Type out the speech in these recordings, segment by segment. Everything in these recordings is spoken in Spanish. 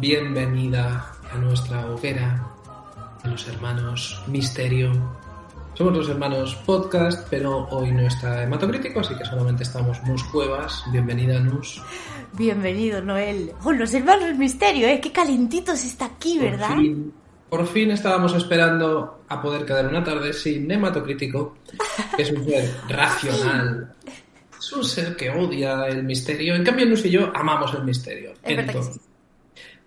Bienvenida a nuestra hoguera de los hermanos Misterio. Somos los hermanos Podcast, pero hoy no está Hematocrítico, así que solamente estamos Nus Cuevas. Bienvenida, Nus. Bienvenido, Noel. Oh, los hermanos Misterio, ¿eh? Qué calentitos está aquí, ¿verdad? Por fin, por fin estábamos esperando a poder quedar una tarde sin Hematocrítico, que es un ser racional. Es un ser que odia el misterio. En cambio, Nus y yo amamos el misterio. Es Entonces,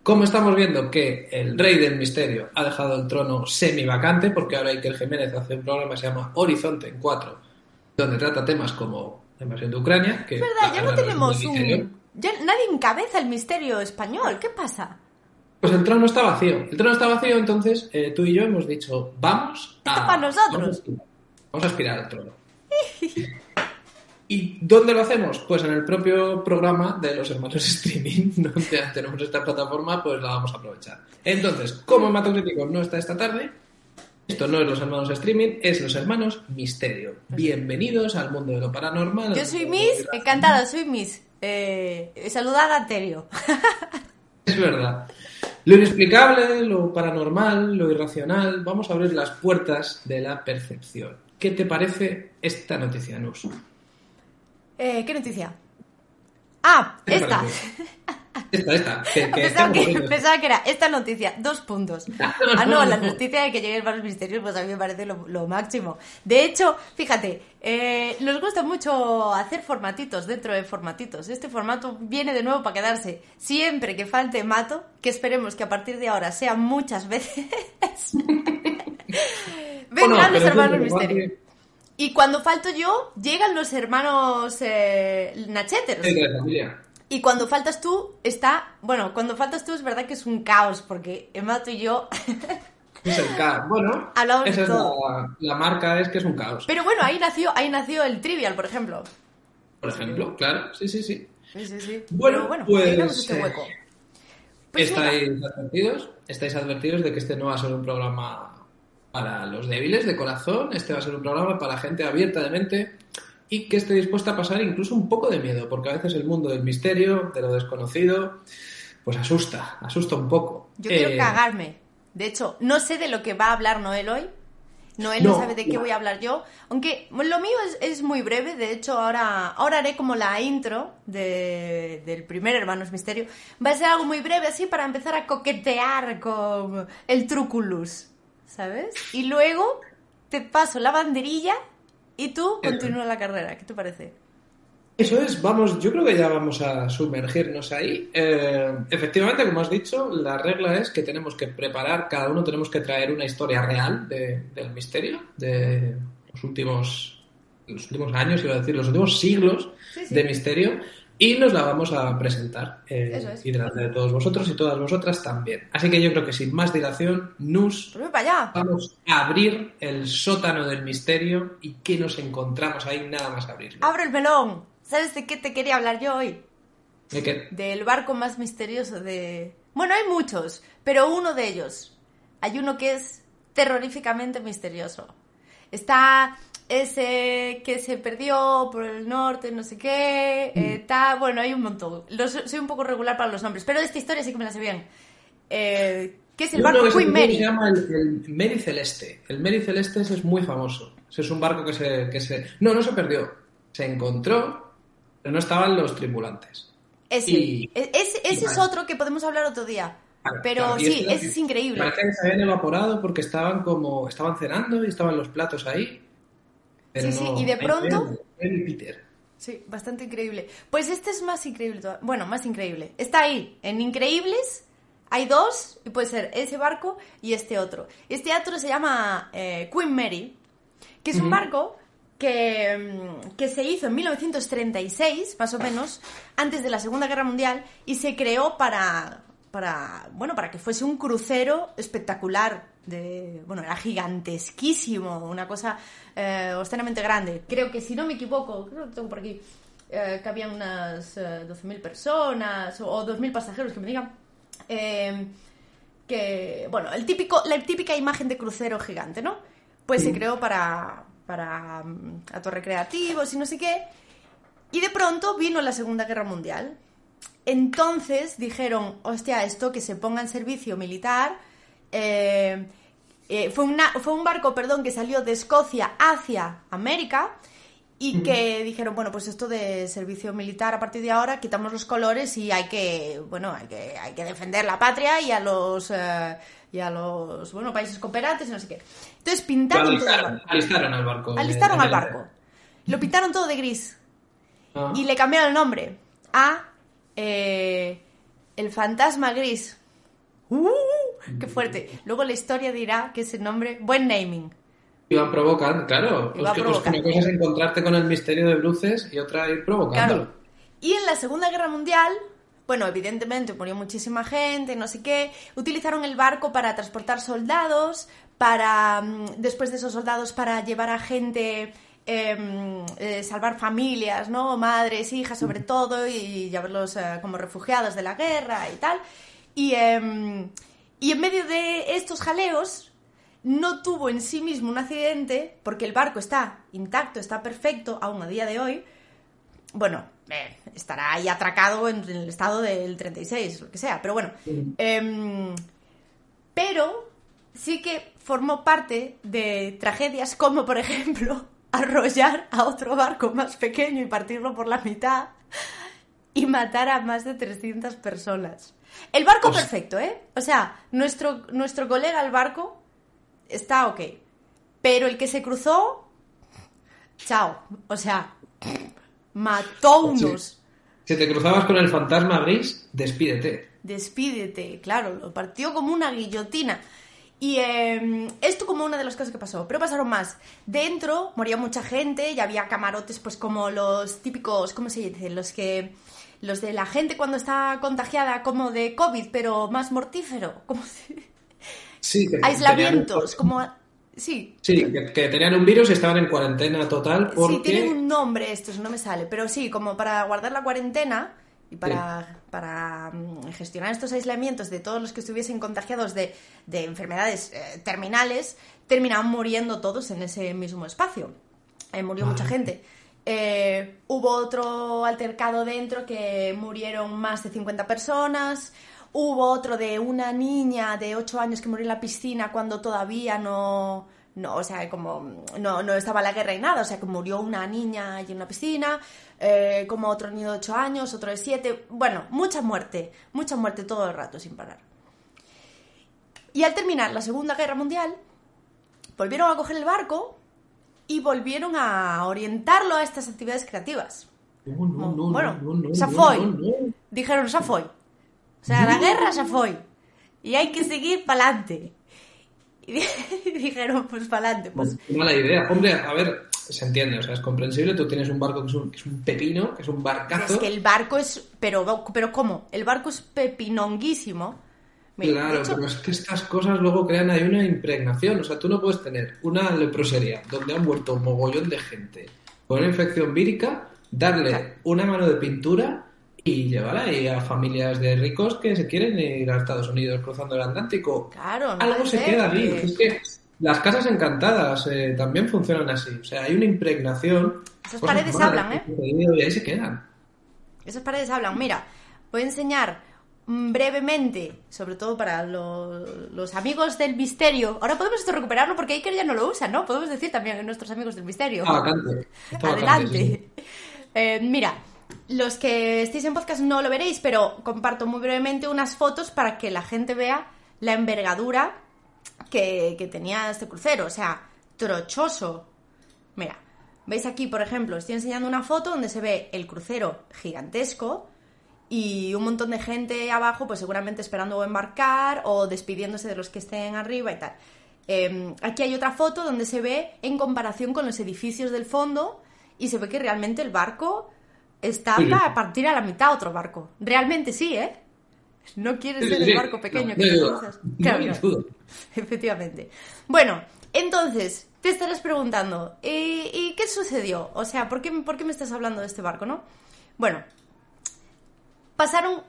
como estamos viendo que el rey del misterio ha dejado el trono semi vacante, porque ahora Iker Jiménez hace un programa que se llama Horizonte en 4, donde trata temas como la invasión de Ucrania, que Es verdad, ya no tenemos un... Ya nadie encabeza el misterio español. ¿Qué pasa? Pues el trono está vacío. El trono está vacío, entonces eh, tú y yo hemos dicho, vamos a... Para nosotros. Vamos a, vamos a aspirar al trono. ¿Y dónde lo hacemos? Pues en el propio programa de los hermanos streaming, donde tenemos esta plataforma, pues la vamos a aprovechar. Entonces, como Hematocrítico no está esta tarde, esto no es los hermanos streaming, es los hermanos misterio. Bienvenidos al mundo de lo paranormal. Yo soy Miss, encantada, soy Miss. Eh, saludad a Terio. Es verdad. Lo inexplicable, lo paranormal, lo irracional, vamos a abrir las puertas de la percepción. ¿Qué te parece esta noticia, Nus? Eh, ¿Qué noticia? Ah, ¿Qué te esta. Esta, esta. Que, que Pensaba que, viendo. pensaba que era esta noticia, dos puntos. Ah, no, la noticia de que llegue el Barros Misterios, pues a mí me parece lo, lo máximo. De hecho, fíjate, eh, nos gusta mucho hacer formatitos dentro de formatitos. Este formato viene de nuevo para quedarse. Siempre que falte mato, que esperemos que a partir de ahora sea muchas veces, vendrán los pero hermanos siempre, Misterio. igual Y cuando falto yo, llegan los hermanos eh, de la familia. Y cuando faltas tú, está. Bueno, cuando faltas tú es verdad que es un caos, porque Emma, tú y yo. Es el caos. Bueno, Hablamos de esa es todo. la, la marca, es que es un caos. Pero bueno, ahí nació, ahí nació el trivial, por ejemplo. Por ejemplo, claro, sí, sí, sí. Sí, sí, sí. Bueno, bueno, pues, este eh, hueco. Pues mira, estáis advertidos, estáis advertidos de que este no va a ser un programa para los débiles de corazón, este va a ser un programa para gente abierta de mente y que esté dispuesta a pasar incluso un poco de miedo, porque a veces el mundo del misterio, de lo desconocido, pues asusta, asusta un poco. yo quiero Eh, cagarme. De hecho, no sé de lo que va a hablar Noel hoy. Noel no, No, sabe de qué no. voy a hablar yo. Aunque lo mío es, es muy breve. De hecho, ahora, ahora haré como la intro de- del primer Hermanos Misterio. Va a ser algo muy breve, así para empezar a coquetear con el truculus. ¿Sabes? Y luego te paso la banderilla y tú Eso. continúa la carrera. ¿Qué te parece? Eso es, vamos, yo creo que ya vamos a sumergirnos ahí. Eh, efectivamente, como has dicho, la regla es que tenemos que preparar, cada uno tenemos que traer una historia real de- del misterio, de los últimos, los últimos años, iba a decir, los últimos siglos Sí, sí. de misterio, y nos la vamos a presentar. eh, Eso es. Y delante de todos vosotros y todas vosotras también. Así que yo creo que sin más dilación, allá. vamos a abrir el sótano del misterio y qué nos encontramos ahí, nada más abrirlo. Abro el melón. ¿Sabes de qué te quería hablar yo hoy? ¿De qué? del barco más misterioso de... Bueno, hay muchos, pero uno de ellos. Hay uno que es terroríficamente misterioso. Está ese que se perdió por el norte, no sé qué. eh, está... Bueno, hay un montón. Los- soy un poco regular para los nombres, pero de esta historia sí que me la sé bien. Eh, que es el Uno barco Queen Mary. Se llama el, el Mary Celeste. El Mary Celeste es muy famoso. Es un barco que se, que se... No, no se perdió. Se encontró, pero no estaban los tripulantes. Ese, y- ese, ese y es otro que podemos hablar otro día. Claro, Pero claro, sí, este- ese es increíble. Parece que se habían evaporado porque estaban como... Estaban cenando y estaban los platos ahí. Pero Sí, sí, no- y de pronto- Peter. Sí, bastante increíble. Pues este es más increíble. Bueno, más increíble. Está ahí. En Increíbles hay dos, y puede ser ese barco y este otro. Este otro se llama eh, Queen Mary, que es un barco que, mm, que se hizo en 1936, más o menos, antes de la Segunda Guerra Mundial, y se creó para, para, bueno, para que fuese un crucero espectacular. De, bueno, era gigantesquísimo, una cosa eh, obscenamente grande. Creo que, si no me equivoco, creo que tengo por aquí, eh, que habían unas eh, 12.000 personas o, o 2.000 pasajeros que me digan. Eh, que, bueno, el típico, la típica imagen de crucero gigante, ¿no? Pues se creó para, para mm, actos recreativos y no sé qué. Y de pronto vino la Segunda Guerra Mundial. Entonces dijeron, hostia, esto que se ponga en servicio militar. eh, eh, fue, una- fue un barco, perdón, que salió de Escocia hacia América y que dijeron, bueno, pues esto de servicio militar a partir de ahora quitamos los colores y hay que, bueno, hay que, hay que defender la patria y a los, eh, y a los, bueno, países cooperantes y no sé qué. Entonces pintaron alistaron, alistaron al barco. Alistaron al barco. Lo pintaron todo de gris Ah. y le cambiaron el nombre a eh, el fantasma gris. ¡Uh! ¡Qué fuerte! Luego la historia dirá que ese nombre, buen naming. Iban provocando, claro. Iba que, pues, provocando. una cosa es encontrarte con el misterio de luces y otra ir provocándolo. Claro. Y en la Segunda Guerra Mundial, bueno, evidentemente murió muchísima gente, no sé qué, utilizaron el barco para transportar soldados, para, mm, después de esos soldados, para llevar a gente, em, eh, salvar familias, ¿no? Madres, hijas sobre todo, y llevarlos eh, como refugiados de la guerra y tal. Y, em, y en medio de estos jaleos, no tuvo en sí mismo un accidente, porque el barco está intacto, está perfecto, aún a día de hoy, bueno, eh, estará ahí atracado en, el estado del 36, lo que sea, pero bueno. Em, pero sí que formó parte de tragedias como, por ejemplo, arrollar a otro barco más pequeño y partirlo por la mitad y matar a más de 300 personas. El barco perfecto, ¿eh? O sea, nuestro, nuestro colega el barco está ok. Pero el que se cruzó, chao. O sea, mató unos. Si te cruzabas con el fantasma gris, despídete. Despídete, claro, lo partió como una guillotina. Y eh, esto como una de las cosas que pasó, pero pasaron más. Dentro moría mucha gente y había camarotes pues como los típicos, ¿cómo se dice? Los que los de la gente cuando está contagiada como de COVID, pero más mortífero, como si- Sí, que aislamientos, tenían- como sí, Sí, que, que tenían un virus y estaban en cuarentena total porque... Sí, tienen un nombre estos, no me sale, pero sí, como para guardar la cuarentena y para, para mm, gestionar estos aislamientos de todos los que estuviesen contagiados de, de enfermedades eh, terminales, terminaban muriendo todos en ese mismo espacio. Eh, murió mucha gente. Eh, hubo otro altercado dentro que murieron más de 50 personas. Hubo otro de una niña de 8 años que murió en la piscina cuando todavía no, no o sea, como no, no estaba la guerra y nada, o sea, que murió una niña allí en una piscina, eh, como otro niño de 8 años, otro de 7, bueno, mucha muerte, mucha muerte todo el rato sin parar. Y al terminar la Segunda Guerra Mundial, volvieron a coger el barco y volvieron a orientarlo a estas actividades creativas. No, no, no, Bueno, no, no, no, se fue. Dijeron, se fue. O sea, la guerra se fue. Y hay que seguir para adelante. Y dijeron, pues para adelante. Pues, Qué Mala idea. Hombre, a ver, se entiende, o sea, es comprensible. Tú tienes un barco que es un, que es un pepino, que es un barcazo. es que el barco es... Pero, pero ¿cómo? El barco es pepinonguísimo. Mira, Claro, hecho, pero es que estas cosas luego crean ahí una impregnación. O sea, tú no puedes tener una leprosería donde han muerto un mogollón de gente con una infección vírica, darle una mano de pintura y llevarla ahí a familias de ricos que se quieren ir a Estados Unidos cruzando el Atlántico. Claro, no Algo se ser, queda ahí. Es que las casas encantadas eh, también funcionan así. O sea, hay una impregnación. Esas paredes hablan, ¿eh? Y ahí se quedan. Esas paredes hablan. Mira, voy a enseñar mm, brevemente, sobre todo para lo- los amigos del misterio. Ahora podemos esto recuperarlo porque Iker ya no lo usa, ¿no? Podemos decir también a nuestros amigos del misterio. Vacante, Adelante. sí. Eh, mira, los que estéis en podcast no lo veréis, pero comparto muy brevemente unas fotos para que la gente vea la envergadura que, tenía este crucero. O sea, trochoso. Mira, veis aquí, por ejemplo, estoy enseñando una foto donde se ve el crucero gigantesco y un montón de gente abajo, pues seguramente esperando embarcar o despidiéndose de los que estén arriba y tal. Eh, aquí hay otra foto donde se ve en comparación con los edificios del fondo y se ve que realmente el barco está Sí, para partir a la mitad otro barco. Realmente sí, ¿eh? No quieres ser el barco pequeño No, que no te. No Claro, duda. Efectivamente. Bueno, entonces, te estarás preguntando, ¿y, y qué sucedió? O sea, ¿por qué, ¿por qué me estás hablando de este barco, no? Bueno, pasaron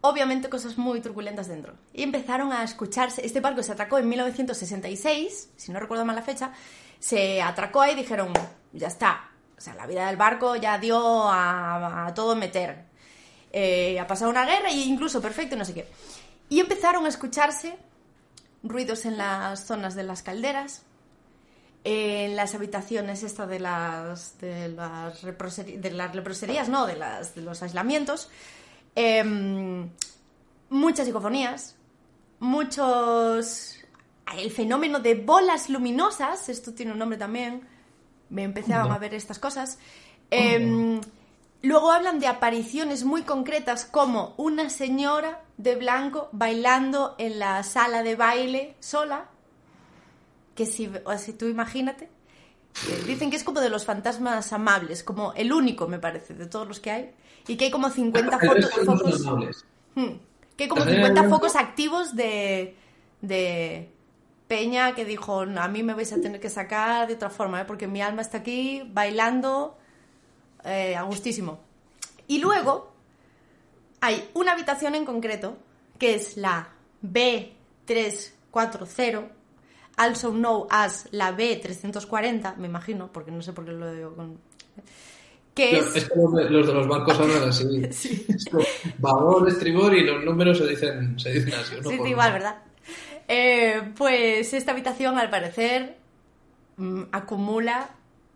obviamente cosas muy turbulentas dentro. Y empezaron a escucharse. Este barco se atracó en 1966, si no recuerdo mal la fecha. Se atracó ahí y dijeron, ya está. O sea, la vida del barco ya dio a, todo meter. eh, ha pasado una guerra y incluso perfecto, no sé qué. Y empezaron a escucharse ruidos en las zonas de las calderas, en las habitaciones esta de las de las, de no, de, las, de los aislamientos, em, muchas psicofonías, muchos... El fenómeno de bolas luminosas, esto tiene un nombre también, me empezaban a ver estas cosas. Em, luego hablan de apariciones muy concretas como una señora de blanco bailando en la sala de baile sola, que si, o si tú imagínate, eh, dicen que es como de los fantasmas amables, como el único me parece de todos los que hay, y que hay como 50 fotos, focos... Hmm. que hay como 50 focos activos de, de Peña que dijo, a mí me vais a tener que sacar de otra forma, ¿eh? porque mi alma está aquí bailando eh, a gustísimo. Y luego hay una habitación en concreto, que es la B340, also known as la B340, me imagino, porque no sé por qué lo digo con... Que es... es como los de los barcos hablan así. sí. estribor y los números se dicen, se dicen así. sí, sí, igual, ¿verdad? Eh, pues esta habitación, al parecer, mm, acumula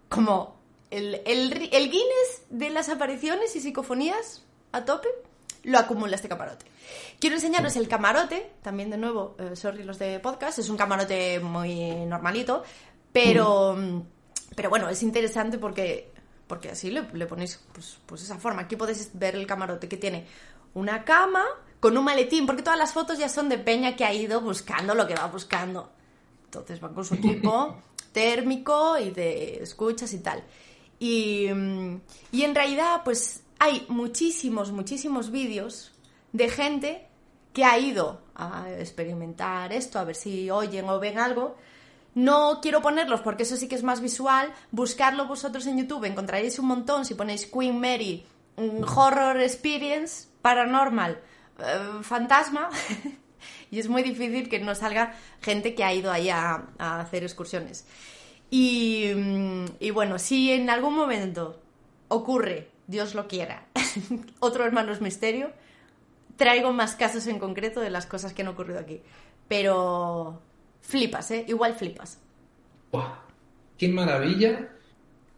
como el, el, Guinness de las apariciones y psicofonías a tope, lo acumula este camarote. Quiero enseñaros el camarote, también de nuevo, eh, sorry los de podcast, es un camarote muy normalito, pero, mm, pero bueno, es interesante porque, porque así le, le ponéis pues, pues esa forma. Aquí podéis ver el camarote que tiene una cama, con un maletín, porque todas las fotos ya son de Peña que ha ido buscando lo que va buscando. Entonces van con su equipo térmico y de escuchas y tal. Y, y en realidad, pues hay muchísimos, muchísimos vídeos de gente que ha ido a experimentar esto, a ver si oyen o ven algo. No quiero ponerlos porque eso sí que es más visual. Buscarlo vosotros en YouTube, encontraréis un montón si ponéis Queen Mary Horror Experience Paranormal eh, fantasma y es muy difícil que no salga gente que ha ido ahí a, hacer excursiones. Y, mm, y, bueno, si en algún momento ocurre, Dios lo quiera, otro hermanos misterio, traigo más casos en concreto de las cosas que han ocurrido aquí. Pero flipas, ¿eh? Igual flipas. ¡Qué maravilla!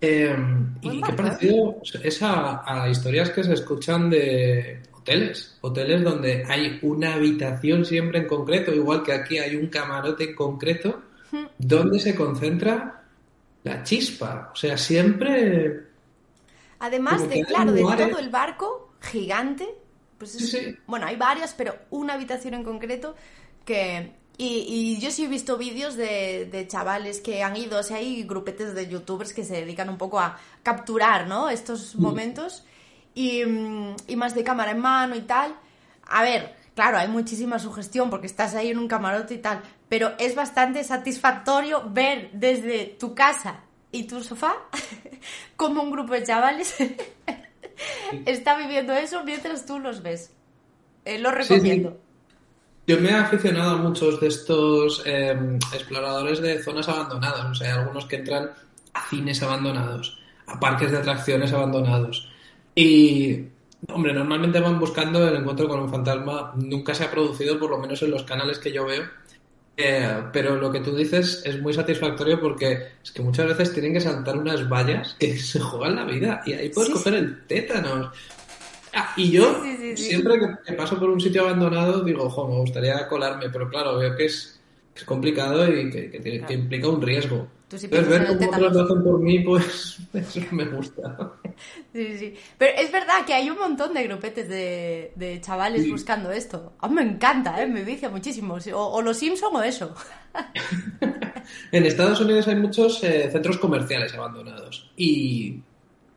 Em, ¿Y qué parecido es a, historias que se escuchan de hoteles, hoteles donde hay una habitación siempre en concreto, igual que aquí hay un camarote en concreto, donde se concentra la chispa. O sea, siempre... Además de, claro, de todo el barco gigante, pues bueno, hay varias, pero una habitación en concreto que... Y, yo sí he visto vídeos de, chavales que han ido, o sea, hay grupetes de youtubers que se dedican un poco a capturar, ¿no? Estos mm. momentos Mm, y, más de cámara en mano y tal. A ver, claro, hay muchísima sugestión porque estás ahí en un camarote y tal, pero es bastante satisfactorio ver desde tu casa y tu sofá como un grupo de chavales está viviendo eso mientras tú los ves. Eh, lo recomiendo. Yo me he aficionado a muchos de estos em, exploradores de zonas abandonadas, o sea, algunos que entran a cines abandonados, a parques de atracciones abandonados, y, hombre, normalmente van buscando el encuentro con un fantasma. Nunca se ha producido, por lo menos en los canales que yo veo. Eh, pero lo que tú dices es muy satisfactorio porque es que muchas veces tienen que saltar unas vallas que se juegan la vida y ahí puedes coger el tétanos. Ah, y yo siempre que, paso por un sitio abandonado digo, ojo, me gustaría colarme, pero claro, veo que es, complicado y que, implica un riesgo. Tú ver cómo lo hacen por mí, pues eso me gusta. Sí, sí. Pero es verdad que hay un montón de grupetes de, de chavales buscando esto. A mí me encanta, ¿eh? me vicia muchísimo. O, los Simpson o eso. en Estados Unidos hay muchos eh, centros comerciales abandonados. Y,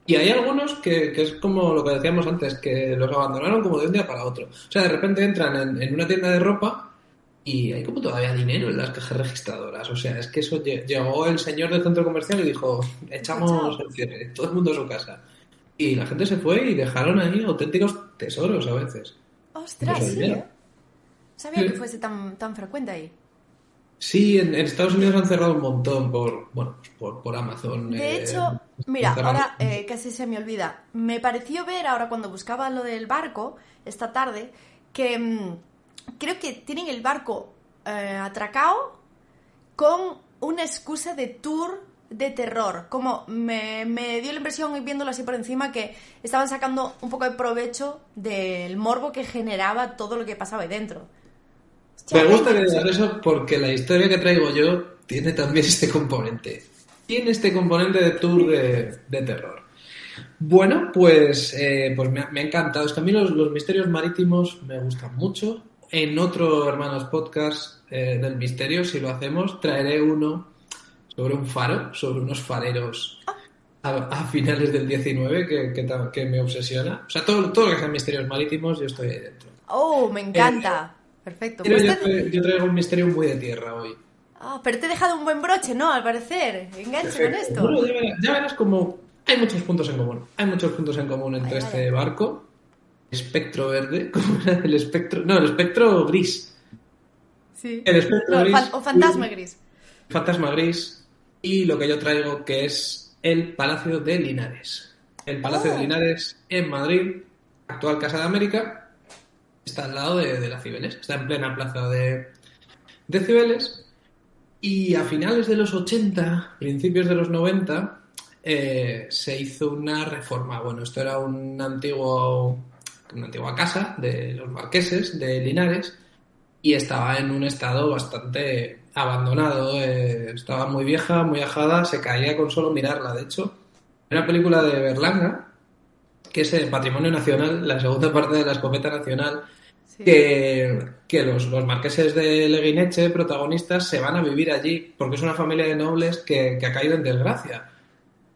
y hay algunos que, que, es como lo que decíamos antes, que los abandonaron como de un día para otro. O sea, de repente entran en, en una tienda de ropa y hay como todavía dinero en las cajas registradoras. O sea, es que eso llegó el señor del centro comercial y dijo, echamos el cierre, todo el mundo a su casa. Y la gente se fue y dejaron ahí auténticos tesoros a veces. Ostras, sí. ¿eh? Sabía que fuese tan, tan frecuente ahí. Sí, en, en Estados Unidos han cerrado un montón por, bueno, pues por, por Amazon. De eh, hecho, mira, ahora eh, casi se me olvida. Me pareció ver ahora cuando buscaba lo del barco esta tarde que mm, creo que tienen el barco eh, atracado con una excusa de tour de terror. Como me, me dio la impresión viéndolo así por encima que estaban sacando un poco de provecho del morbo que generaba todo lo que pasaba ahí dentro. Me gusta digas eso porque la historia que traigo yo tiene también este componente. Tiene este componente de tour de, de terror. Bueno, pues, eh, pues me, ha, me ha encantado. Es que a mí los, los misterios marítimos me gustan mucho. En otro Hermanos Podcast eh, del misterio, si lo hacemos, traeré uno sobre un faro, sobre unos fareros a, a finales del 19 que, que, me obsesiona. O sea, todo, todo lo que sean misterios marítimos, yo estoy ahí dentro. Oh, me encanta. Perfecto. Pues yo, te- tra- yo traigo un misterio muy de tierra hoy. Ah, pero te he dejado un buen broche, ¿no? Al parecer. Enganche con esto. Bueno, ya verás, ya verás como hay muchos puntos en común. Hay muchos puntos en común entre este barco. Espectro verde, era el espectro. No, el espectro gris. Sí. El espectro No, gris. fan- o fantasma gris. Fantasma gris. Y lo que yo traigo, que es el Palacio de Linares. El Palacio Oh. de Linares en Madrid, actual Casa de América, está al lado de, de la Cibeles. Está en plena plaza de, de Cibeles. Y a finales de los 80, principios de los 90, eh, se hizo una reforma. Bueno, esto era un antiguo, una antigua casa de los marqueses de Linares y estaba en un estado bastante abandonado. eh, estaba muy vieja, muy ajada, se caía con solo mirarla. De hecho, era una película de Berlanga, que es el Patrimonio Nacional, la segunda parte de la escopeta nacional, Que, los, los marqueses de Leguineche, protagonistas, se van a vivir allí porque es una familia de nobles que, que ha caído en desgracia.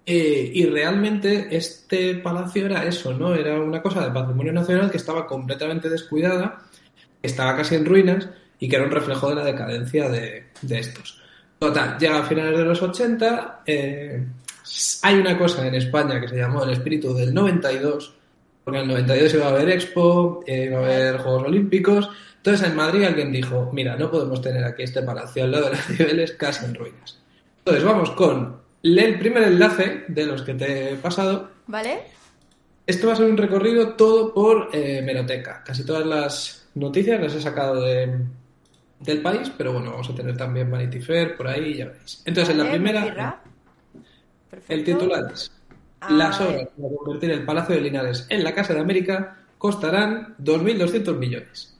Eh, y realmente este palacio era eso, ¿no? Era una cosa de patrimonio nacional que estaba completamente descuidada, estaba casi en ruinas y que era un reflejo de la decadencia de, de estos. Total, llega a finales de los 80, eh, hay una cosa en España que se llamó el espíritu del 92, porque en el 92 iba a haber Expo, eh, iba a haber Juegos Olímpicos. Entonces en Madrid alguien dijo, mira, no podemos tener aquí este palacio al lado de las niveles casi en ruinas. Entonces vamos con el primer enlace de los que te he pasado. ¿Vale? Esto va a ser un recorrido todo por eh, Meroteca. Casi todas las noticias las he sacado de, del país, pero bueno, vamos a tener también Vanity Fair por ahí, ya veréis. Entonces en la primera, el titular es Ah, las vale. obras para convertir el Palacio de Linares en la Casa de América costarán 2.200 millones.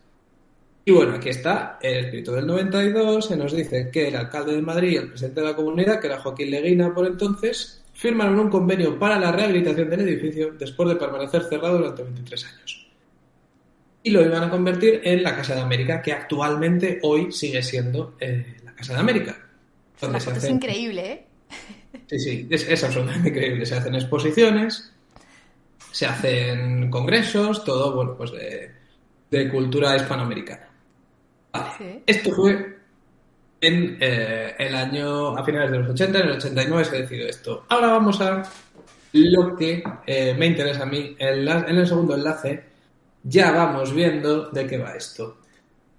Y bueno, aquí está el espíritu del 92, se nos dice que el alcalde de Madrid y el presidente de la comunidad, que era Joaquín Leguina por entonces, firmaron un convenio para la rehabilitación del edificio después de permanecer cerrado durante 23 años. Y lo iban a convertir en la Casa de América, que actualmente hoy sigue siendo eh, la Casa de América. La Donde se foto es increíble, ¿eh? Sí, sí, es, es absolutamente increíble. Se hacen exposiciones, se hacen congresos, todo, bueno, pues de, de cultura hispanoamericana. Vale. Sí. Esto fue en eh, el año, a finales de los 80, en el 89 se decidió esto. Ahora vamos a lo que eh, me interesa a mí. En, la- en el segundo enlace ya vamos viendo de qué va esto.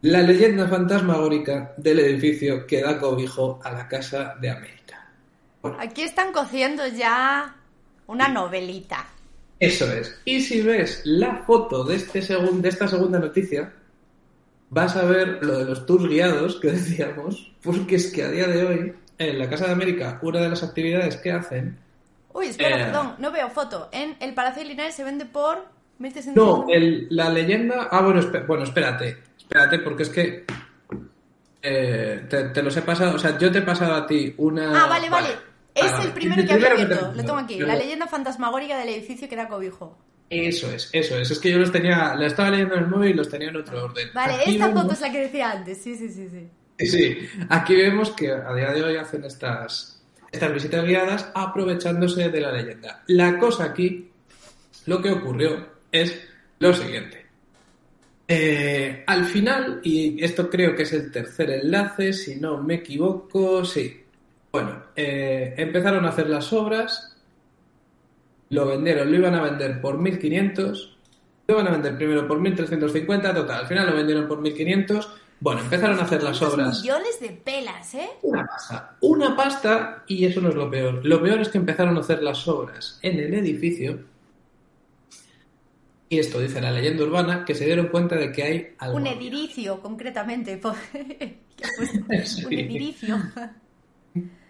La leyenda fantasmagórica del edificio que da cobijo a la Casa de América. Aquí están cociendo ya una novelita. Eso es. Y si ves la foto de, este segun- de esta segunda noticia, vas a ver lo de los tours guiados que decíamos, porque es que a día de hoy, en la Casa de América, una de las actividades que hacen... Uy, espera, Eh. perdón, no veo foto. En el Palacio de Linares se vende por 1.300 No, el- la leyenda... Ah, bueno, bueno, espérate, espérate, porque es que... eh, te, te los he pasado, o sea, yo te he pasado a ti una... Ah, vale, vale. Es vale. el primero El que había primero abierto. Lo tengo aquí. Yo La lo- leyenda fantasmagórica del edificio que da cobijo. Eso es, eso es. Es que yo los tenía, la estaba leyendo en el móvil y los tenía en otro orden. Vale, Aquí esta vemos- foto es la que decía antes. Sí, sí, sí, sí. Sí, sí. Aquí vemos que a día de hoy hacen estas, estas visitas guiadas aprovechándose de la leyenda. La cosa aquí, lo que ocurrió es lo siguiente. Eh, al final, y esto creo que es el tercer enlace, si no me equivoco, sí. Bueno, eh, empezaron a hacer las obras, lo vendieron, lo iban a vender por 1500, lo iban a vender primero por 1350, total, al final lo vendieron por 1500, Bueno, empezaron a hacer las obras. millones de pelas, ¿eh? Una pasta. Una pasta, y eso no es lo peor. Lo peor es que empezaron a hacer las obras en el edificio. Y esto dice la leyenda urbana, que se dieron cuenta de que hay algo. Un edilicio, concretamente. Un edilicio.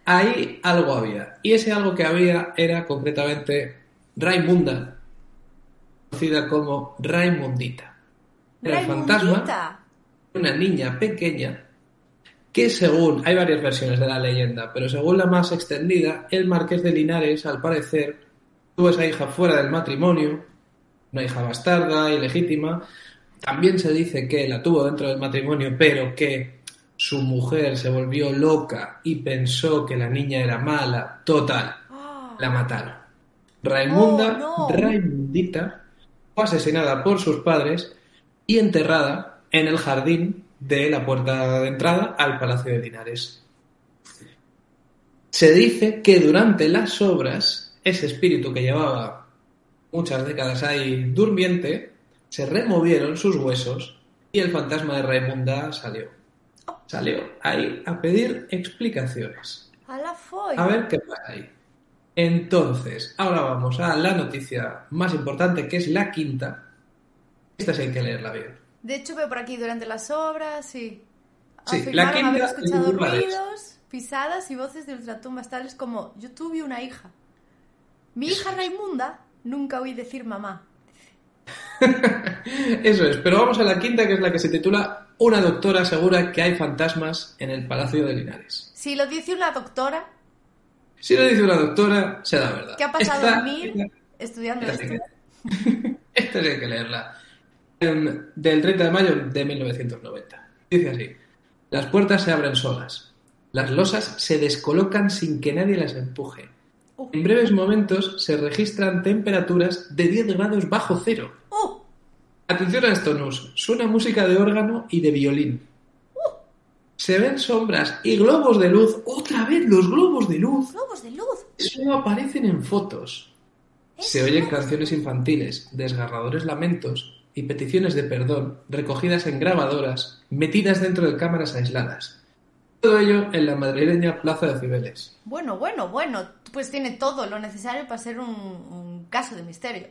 Ahí algo había. Y ese algo que había era concretamente Raimunda, conocida como Raimundita. Era el fantasma una niña pequeña que según, hay varias versiones de la leyenda, pero según la más extendida, el marqués de Linares, al parecer, tuvo esa hija fuera del matrimonio, una hija bastarda, ilegítima. También se dice que la tuvo dentro del matrimonio, pero que su mujer se volvió loca y pensó que la niña era mala. Total, ah. la mataron. Raimunda, oh, Raimundita, fue asesinada por sus padres y enterrada en el jardín de la puerta de entrada al Palacio de Linares. Se dice que durante las obras, ese espíritu que llevaba muchas décadas ahí durmiente, se removieron sus huesos y el fantasma de Raimunda salió. Salió ahí a pedir explicaciones. A ver qué pasa ahí. Entonces, ahora vamos a la noticia más importante, que es la quinta. Esta sí hay que leerla bien. De hecho, veo por aquí durante las obras y sí, la haber escuchado ruidos, pisadas y voces de ultratumbas tales como yo tuve una hija. Mi hija Raimunda nunca oí decir mamá. Eso es, pero vamos a la quinta que es la que se titula Una doctora asegura que hay fantasmas en el Palacio de Linares. Si lo dice una doctora... Si lo dice una doctora, será verdad. ¿Qué ha pasado a mí estudiando esto? Esta hay que leerla del 30 de mayo de 1990. Dice así, las puertas se abren solas, las losas se descolocan sin que nadie las empuje. En breves momentos se registran temperaturas de 10 grados bajo cero. Atención a esto, Nus. Suena música de órgano y de violín. Se ven sombras y globos de luz. Otra vez los globos de luz. Globos de luz. Solo aparecen en fotos. Se oyen canciones infantiles, desgarradores lamentos y peticiones de perdón recogidas en grabadoras metidas dentro de cámaras aisladas. Todo ello en la madrileña Plaza de Cibeles. Bueno, bueno, bueno, pues tiene todo lo necesario para ser un, caso de misterio.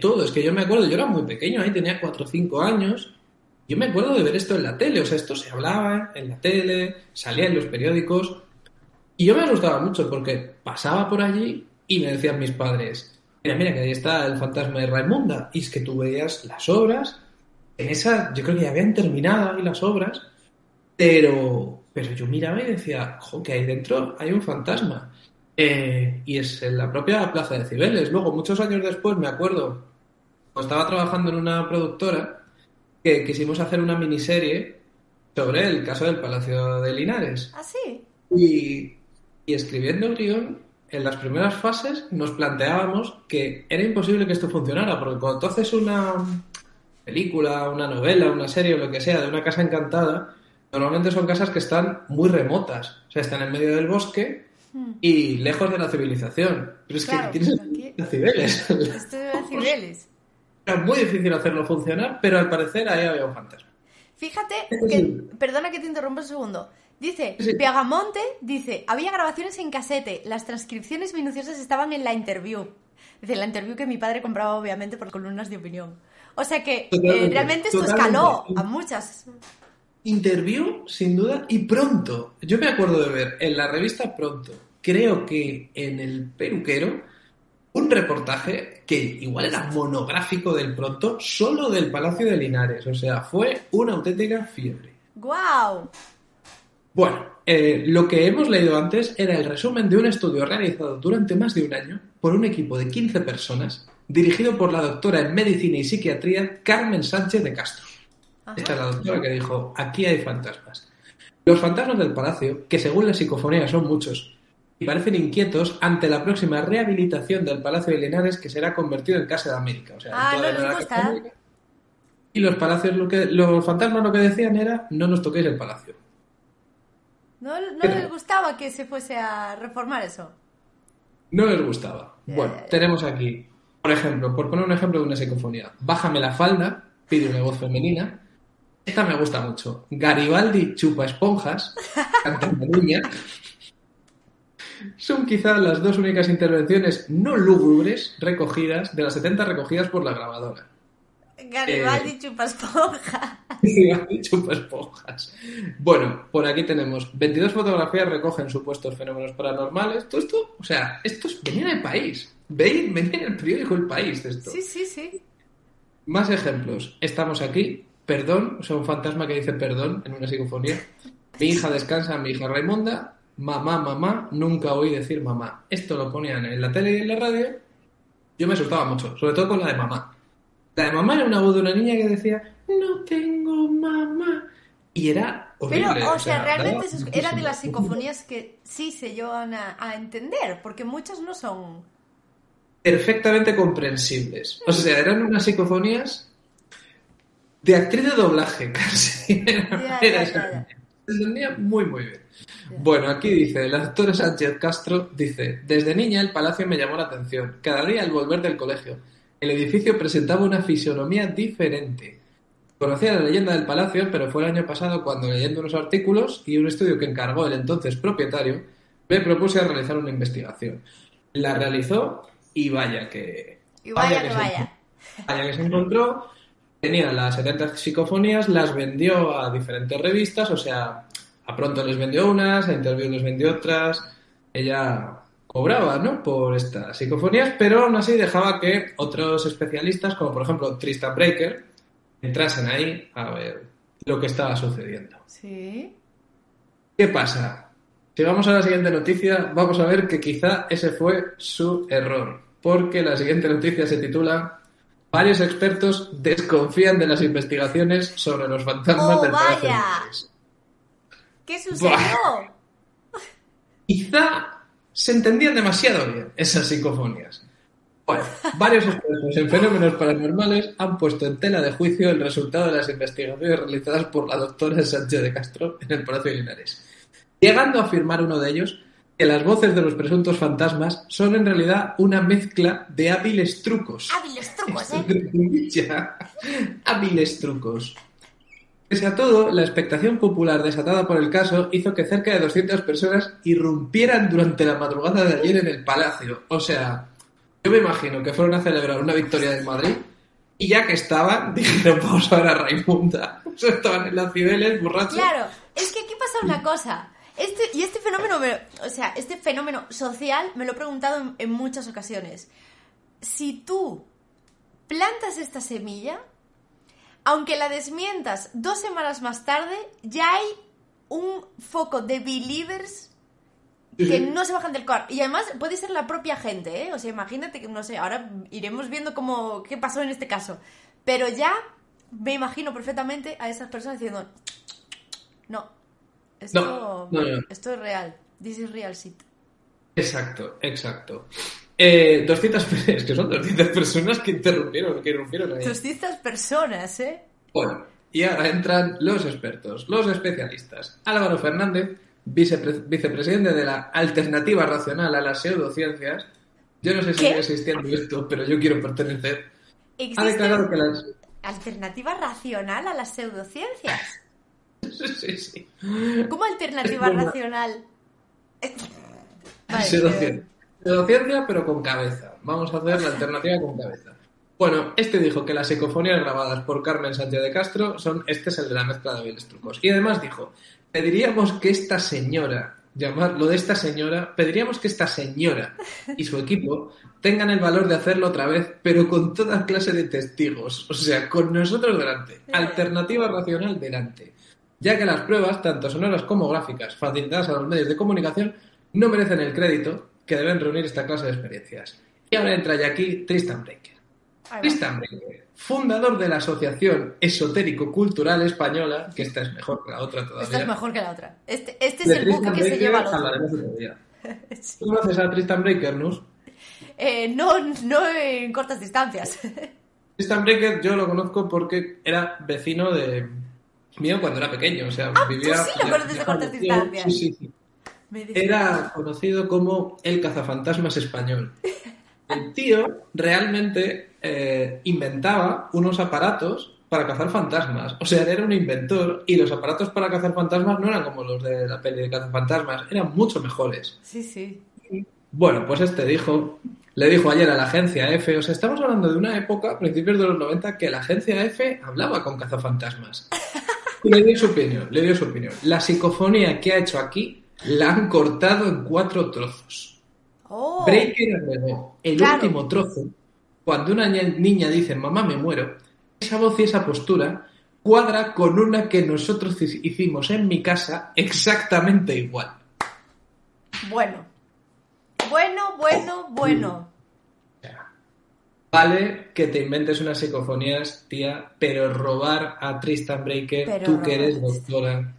Todo, es que yo me acuerdo, yo era muy pequeño, ahí tenía 4 o 5 años. Yo me acuerdo de ver esto en la tele, o sea, esto se hablaba en la tele, salía en los periódicos. Y yo me asustaba mucho porque pasaba por allí y me decían mis padres, Mira, mira, que ahí está el fantasma de Raimunda. Y es que tú veías las obras. En esa, yo creo que ya habían terminado ahí las obras. Pero, pero yo miraba y decía, jo, que ahí dentro hay un fantasma. Eh, y es en la propia Plaza de Cibeles. Luego, muchos años después, me acuerdo, estaba trabajando en una productora que quisimos hacer una miniserie sobre el caso del Palacio de Linares. ¿Ah, sí? Y, y escribiendo el guion, en las primeras fases nos planteábamos que era imposible que esto funcionara, porque cuando tú haces una película, una novela, una serie o lo que sea de una casa encantada, normalmente son casas que están muy remotas, o sea, están en medio del bosque hmm. y lejos de la civilización. Pero es que tienes pues Cibeles. Esto de Cibeles. Era muy difícil hacerlo funcionar, pero al parecer ahí había un fantasma. Fíjate que, perdona que te interrumpa un segundo, Dice, Piagamonte dice, había grabaciones en casete, las transcripciones minuciosas estaban en la interview. Dice, la interview que mi padre compraba obviamente por columnas de opinión. O sea que eh, realmente esto escaló a muchas. Interview, sin duda, y pronto. Yo me acuerdo de ver en la revista Pronto, creo que en el peruquero, un reportaje que igual era monográfico del pronto, solo del Palacio de Linares. O sea, fue una auténtica fiebre. ¡Guau! Bueno, eh, lo que hemos leído antes era el resumen de un estudio realizado durante más de un año por un equipo de 15 personas dirigido por la doctora en medicina y psiquiatría Carmen Sánchez de Castro. Esta es la doctora que dijo, aquí hay fantasmas. Los fantasmas del palacio, que según la psicofonía son muchos, y parecen inquietos ante la próxima rehabilitación del Palacio de Linares que será convertido en Casa de América. O sea, ah, no Y los palacios, lo que, los fantasmas lo que decían era, no nos toquéis el palacio. ¿No, les gustaba que se fuese a reformar eso? No les gustaba. Bueno, tenemos aquí, por ejemplo, por poner un ejemplo de una psicofonía, bájame la falda, pide una voz femenina, Esta me gusta mucho. Garibaldi chupa esponjas, niña. Son quizás las dos únicas intervenciones no lúgubres recogidas de las 70 recogidas por la grabadora. Garibaldi chupa esponjas. Garibaldi chupa esponjas. Bueno, por aquí tenemos 22 fotografías recogen supuestos fenómenos paranormales. Todo esto, o sea, esto es venir al país. Venir en el periódico El País de esto. Sí, sí, sí. Más ejemplos. Estamos aquí. Perdón, o sea, un fantasma que dice perdón en una psicofonía. Mi hija descansa, mi hija Raimonda. Mamá, mamá, nunca oí decir mamá. Esto lo ponían en la tele y en la radio. Yo me asustaba mucho, sobre todo con la de mamá. La de mamá era una voz de una niña que decía, no tengo mamá. Y era horrible. Pero, o sea, realmente eso era de las psicofonías que sí se llevan a, a entender, porque muchas no son. perfectamente comprensibles. O sea, eran unas psicofonías de actriz de doblaje, casi. Era, Ya, era entendía muy, muy bien. Bueno, aquí dice, el actor Sánchez Castro dice, desde niña el palacio me llamó la atención. Cada día al volver del colegio, el edificio presentaba una fisonomía diferente. Conocía la leyenda del palacio, pero fue el año pasado cuando leyendo unos artículos y un estudio que encargó el entonces propietario, me propuse a realizar una investigación. La realizó y vaya que... Y vaya que se- vaya. Vaya que se encontró, tenía las 70 psicofonías, las vendió a diferentes revistas, o sea, a pronto les vendió unas, a Interview les vendió otras, ella cobraba, ¿no? Por estas psicofonías, pero aún así dejaba que otros especialistas, como por ejemplo Tristan Breaker, entrasen ahí a ver lo que estaba sucediendo. Sí. ¿Qué pasa? Si vamos a la siguiente noticia, vamos a ver que quizá ese fue su error, porque la siguiente noticia se titula Varios expertos desconfían de las investigaciones sobre los fantasmas ¡Oh, del Palacio de vaya! ¿Qué sucedió? Quizá se entendían demasiado bien esas psicofonías. Bueno, varios expertos en fenómenos paranormales han puesto en tela de juicio el resultado de las investigaciones realizadas por la doctora Sánchez de Castro en el Palacio de Linares, llegando a afirmar uno de ellos que las voces de los presuntos fantasmas son en realidad una mezcla de hábiles trucos. Hábiles trucos, ¿eh? Hábiles trucos. Pese a todo, la expectación popular desatada por el caso hizo que cerca de 200 personas irrumpieran durante la madrugada de ayer en el palacio. O sea, yo me imagino que fueron a celebrar una victoria del Madrid y ya que estaban, dijeron, vamos a ver a Raimunda. O sea, estaban en las Cibeles, borrachos. Claro, es que aquí pasa una cosa. Este, y este fenómeno, me- o sea, este fenómeno social me lo he preguntado en, en muchas ocasiones. Si tú plantas esta semilla, aunque la desmientas dos semanas más tarde, ya hay un foco de believers que no se bajan del car. Y además puede ser la propia gente, ¿eh? O sea, imagínate que, no sé, ahora iremos viendo cómo, qué pasó en este caso. Pero ya me imagino perfectamente a esas personas diciendo, no, esto, No, no, no. esto es real. This is real shit. Exacto, exacto. Eh, 200, pe- es que son 200 personas que interrumpieron, que irrumpieron ahí. 200 personas, ¿eh? Bueno, y ahora entran los expertos, los especialistas. Álvaro Fernández, vicepre- vicepresidente de la Alternativa Racional a las Pseudociencias. Yo no sé si sigue existiendo esto, pero yo quiero pertenecer. Ha ¿Existe declarado que las... alternativa racional a las pseudociencias? Sí, sí. ¿Cómo alternativa Es racional? Vale, pero con cabeza. Vamos a hacer la alternativa con cabeza. Bueno, este dijo que las psicofonías grabadas por Carmen Sánchez de Castro son, este es el de la mezcla de hábiles trucos. Y además dijo, pediríamos que esta señora, llamar lo de esta señora, pediríamos que esta señora y su equipo tengan el valor de hacerlo otra vez, pero con toda clase de testigos. O sea, con nosotros delante. Alternativa racional delante. Ya que las pruebas, tanto sonoras como gráficas, facilitadas a los medios de comunicación, no merecen el crédito que deben reunir esta clase de experiencias. Y ahora entra ya aquí Tristan Breaker. Tristan Breaker, fundador de la Asociación Esotérico-Cultural Española, que esta es mejor que la otra todavía. Esta es mejor que la otra. Este, este es el Tristan buque que se Breaker lleva al otro. día. ¿Tú conoces a Tristan Breaker, Nus? Eh, no, no en cortas distancias. Tristan Breaker yo lo conozco porque era vecino de mío cuando era pequeño. O sea, Ah, vivía. tú sí lo conoces de cortas distancias. Sí, sí, sí. Era conocido como el cazafantasmas español. El tío realmente eh, inventaba unos aparatos para cazar fantasmas. O sea, era un inventor y los aparatos para cazar fantasmas no eran como los de la peli de cazafantasmas, eran mucho mejores. Sí, sí. Bueno, pues este dijo, le dijo ayer a la agencia F, o sea, estamos hablando de una época, principios de los 90, que la agencia F hablaba con cazafantasmas. Le dio su opinión, le dio su opinión. La psicofonía que ha hecho aquí la han cortado en cuatro trozos. Oh, Breaker agregó el Claro. último trozo, cuando una ña- niña dice mamá me muero, esa voz y esa postura cuadra con una que nosotros hi- hicimos en mi casa exactamente igual. bueno. Bueno, bueno, bueno. Vale que te inventes unas psicofonías, tía, pero robar a Tristan Breaker, Pero tú que eres doctora,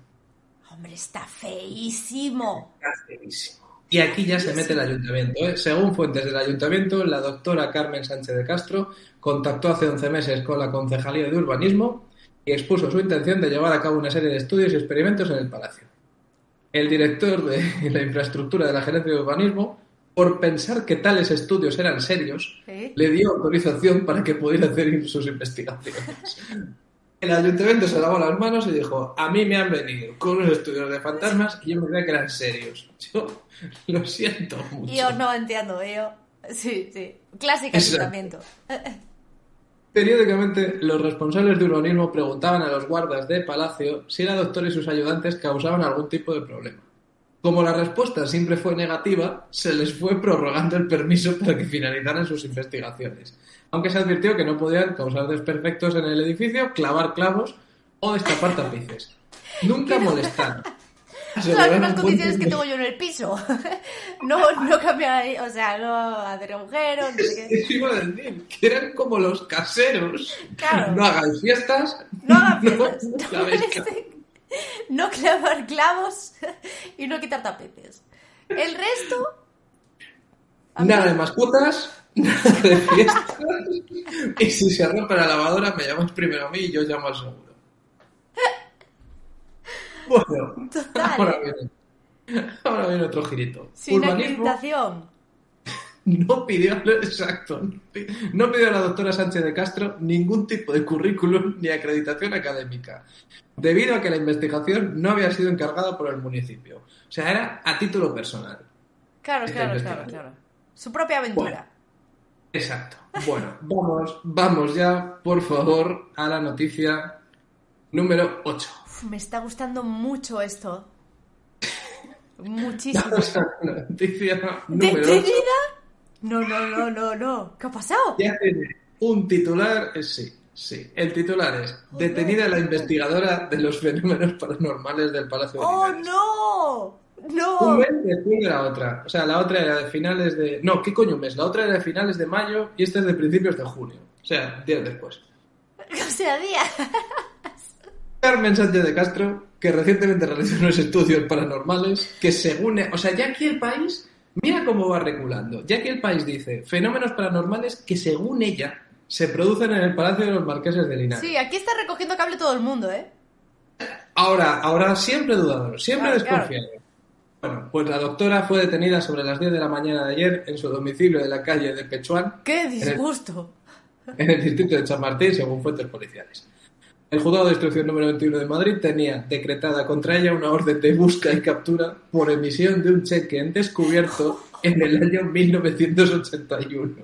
Hombre, está feísimo. está feísimo. Y aquí ya se mete el ayuntamiento. ¿eh? Según fuentes del ayuntamiento, la doctora Carmen Sánchez de Castro contactó hace 11 meses con la Concejalía de Urbanismo y expuso su intención de llevar a cabo una serie de estudios y experimentos en el palacio. El director de la infraestructura de la Gerencia de Urbanismo, por pensar que tales estudios eran serios, ¿Eh? le dio autorización para que pudiera hacer sus investigaciones. El ayuntamiento se lavó las manos y dijo, a mí me han venido con unos estudios de fantasmas y yo me creía que eran serios. Yo lo siento mucho. Yo no entiendo, yo. Sí, sí. Clásico Exacto. ayuntamiento. Periódicamente, los responsables de urbanismo preguntaban a los guardas de palacio si la doctora y sus ayudantes causaban algún tipo de problema. Como la respuesta siempre fue negativa, se les fue prorrogando el permiso para que finalizaran sus investigaciones, aunque se advirtió que no podían causar desperfectos en el edificio, clavar clavos o destapar tapices. Nunca molestar. Las mismas condiciones que tengo yo en el piso. No, no cambiar, o sea, no hacer agujeros, no sé qué. Iba a decir, que eran como los caseros. Claro. No hagáis fiestas. No hagan fiestas, no, molesten, no clavar clavos y no quitar tapetes. El resto, Nada de mascotas, nada de fiestas. Y si se rompe la lavadora, me llamas primero a mí y yo llamo al seguro. Bueno, Total, ahora ¿eh? viene, ahora viene otro girito. sin acreditación. No pidió, exacto, no pi- no pidió a la doctora Sánchez de Castro ningún tipo de currículum ni acreditación académica, debido a que la investigación no había sido encargada por el municipio. O sea, era a título personal. Claro, claro, claro. Su propia aventura. Exacto. Bueno, vamos, vamos ya, por favor, a la noticia número 8. Uf, me está gustando mucho esto. Muchísimo. Vamos a la noticia número 8. No, no, no, no, no. ¿Qué ha pasado? Ya tiene un titular, eh, sí, sí. El titular es Detenida la investigadora de los fenómenos paranormales del Palacio de ¡Oh, Linares. no! Un ¡No! mes después de la otra. O sea, la otra era de finales de... No, ¿qué coño mes? La otra era de finales de mayo y esta es de principios de junio. O sea, días después. O sea, día. Carmen Sánchez de Castro, que recientemente realizó unos estudios paranormales, que según... O sea, ya aquí el país, mira cómo va reculando. Ya aquí el país dice fenómenos paranormales que según ella se producen en el Palacio de los Marqueses de Linares. Sí, aquí está recogiendo cable todo el mundo, ¿eh? Ahora, ahora siempre dudador, siempre Claro, claro. desconfiado. Bueno, pues la doctora fue detenida sobre las 10 de la mañana de ayer en su domicilio de la calle de Pechuán, ¡Qué disgusto! en el distrito de Chamartín, según fuentes policiales. El juzgado de instrucción número 21 de Madrid tenía decretada contra ella una orden de busca y captura por emisión de un cheque en descubierto en el año 1981.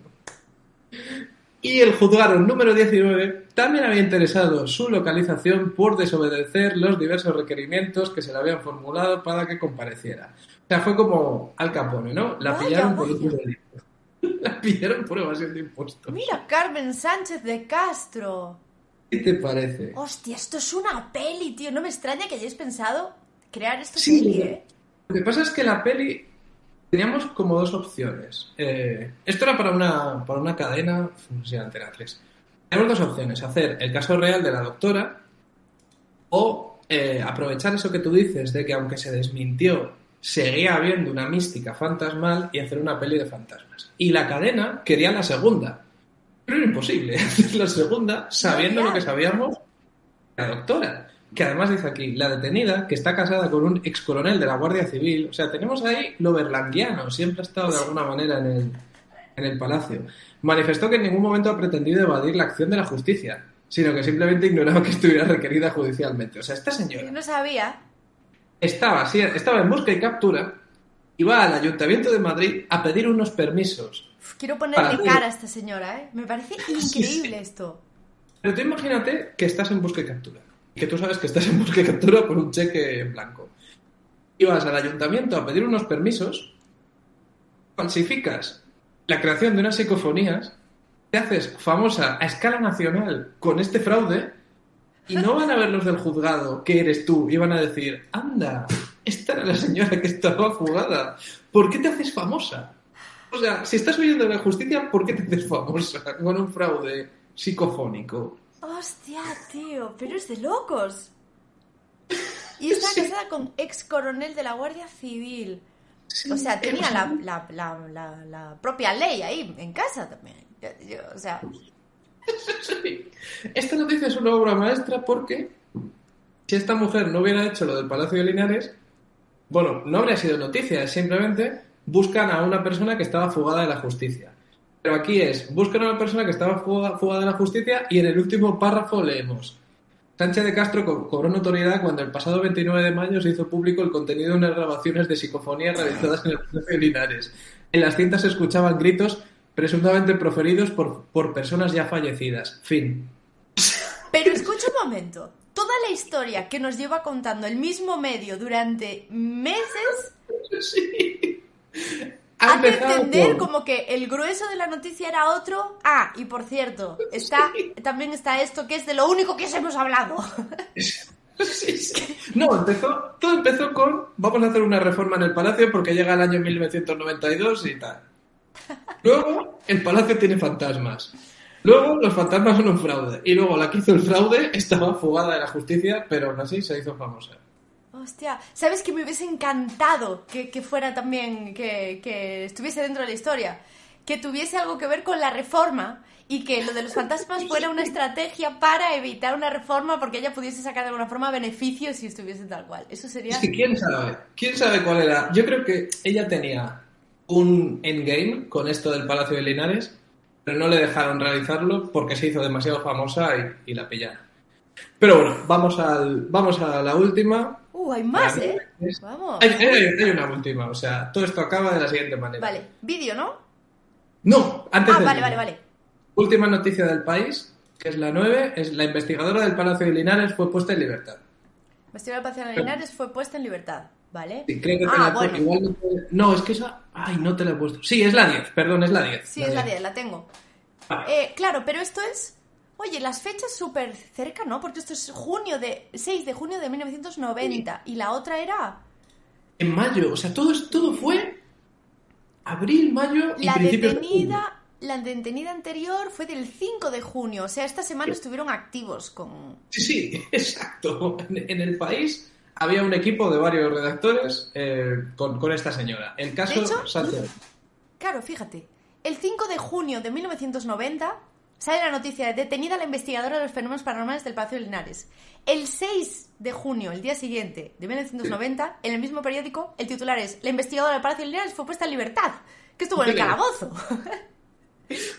Y el juzgado número 19 también había interesado su localización por desobedecer los diversos requerimientos que se le habían formulado para que compareciera. O sea, fue como Al Capone, ¿no? La Vaya, pillaron por vaya. un delito. La pillaron por evasión de impuestos. Mira, Carmen Sánchez de Castro. ¿Qué te parece? Hostia, esto es una peli, tío. No me extraña que hayáis pensado crear esta Sí, peli. ¿eh? Lo que pasa es que la peli teníamos como dos opciones. Eh, esto era para una, para una cadena, no sé si era Antena 3. Tenemos dos opciones, hacer el caso real de la doctora o eh, aprovechar eso que tú dices de que aunque se desmintió, seguía habiendo una mística fantasmal y hacer una peli de fantasmas. Y la cadena quería la segunda. Pero era imposible hacer la segunda sabiendo lo que sabíamos la doctora. Que además dice aquí, la detenida, que está casada con un ex coronel de la Guardia Civil. O sea, tenemos ahí lo berlanguiano, siempre ha estado de alguna manera en el, en el palacio. Manifestó que en ningún momento ha pretendido evadir la acción de la justicia. sino que simplemente ignoraba que estuviera requerida judicialmente. O sea, esta señora... Yo no sabía. Estaba, sí, estaba en busca y captura y va al Ayuntamiento de Madrid a pedir unos permisos. Quiero ponerle cara a esta señora, ¿eh? Me parece increíble esto. Pero tú imagínate que estás en busca y captura. Que tú sabes que estás en busca y captura por un cheque en blanco. Y vas al ayuntamiento a pedir unos permisos, falsificas la creación de unas psicofonías, te haces famosa a escala nacional con este fraude y no van a ver los del juzgado que eres tú y van a decir, anda, esta era la señora que estaba fugada. ¿Por qué te haces famosa? O sea, si estás huyendo de la justicia, ¿por qué te haces famosa con un fraude psicofónico? Hostia, tío, pero es de locos. Y está casada con ex coronel de la Guardia Civil. o sea, tenía la, la, propia ley ahí en casa también. o sea. Esta noticia es una obra maestra porque si esta mujer no hubiera hecho lo del Palacio de Linares, bueno, no habría sido noticia, simplemente buscan a una persona que estaba fugada de la justicia. Pero aquí es, buscan a una persona que estaba fugada de la justicia y en el último párrafo leemos. Sánchez de Castro cobró notoriedad cuando el pasado 29 de mayo se hizo público el contenido de unas grabaciones de psicofonía realizadas en el Palacio de Linares. En las cintas se escuchaban gritos presuntamente proferidos por, por personas ya fallecidas. Fin. Pero escucha un momento toda la historia que nos lleva contando el mismo medio durante meses. Sí. Hace entender como que el grueso de la noticia era otro. Ah, y por cierto, está también está esto que es de lo único que os hemos hablado. Sí, sí. No, empezó, todo empezó con vamos a hacer una reforma en el palacio porque llega el año 1992 y tal. Luego, el palacio tiene fantasmas. Luego los fantasmas son un fraude. Y luego la que hizo el fraude estaba fugada de la justicia, pero aún así se hizo famosa. Hostia, ¿sabes que me hubiese encantado que, fuera también, que, que, estuviese dentro de la historia? Que tuviese algo que ver con la reforma y que lo de los fantasmas fuera una estrategia para evitar una reforma porque ella pudiese sacar de alguna forma beneficios si estuviese tal cual. Eso sería... Que quién sabe, quién sabe cuál era. Yo creo que ella tenía un endgame con esto del Palacio de Linares pero no le dejaron realizarlo porque se hizo demasiado famosa y, la pillaron. Pero bueno, vamos, al, vamos a la última. Uh, hay más, ¿eh? Vamos. Hay, una última, o sea, todo esto acaba de la siguiente manera. Vale, vídeo, ¿no? No, antes Ah, vale, vale, vale. Última noticia del país, que es la 9, es la investigadora del Palacio de Linares fue puesta en libertad. La investigadora del Palacio de Linares fue puesta en libertad, ¿vale? Sí, creo que te ah, la bueno. igual no, es que esa Ay, no te la he puesto. Sí, es la 10, perdón, es la 10. Sí, es la 10, la tengo. Eh, claro, pero esto es. Oye, las fechas súper cerca, ¿no? Porque esto es junio de 6 de junio de 1990 y la otra era en mayo, o sea, todo todo fue abril, mayo y la detenida, de la detenida anterior fue del 5 de junio, o sea, esta semana estuvieron activos con Sí, sí, exacto. En, el país había un equipo de varios redactores eh, con, esta señora. El caso de Claro, fíjate. El 5 de junio de 1990 sale la noticia de detenida la investigadora de los fenómenos paranormales del Palacio de Linares. El 6 de junio, el día siguiente de 1990, en el mismo periódico, el titular es La investigadora del Palacio de Linares fue puesta en libertad, que estuvo en el calabozo.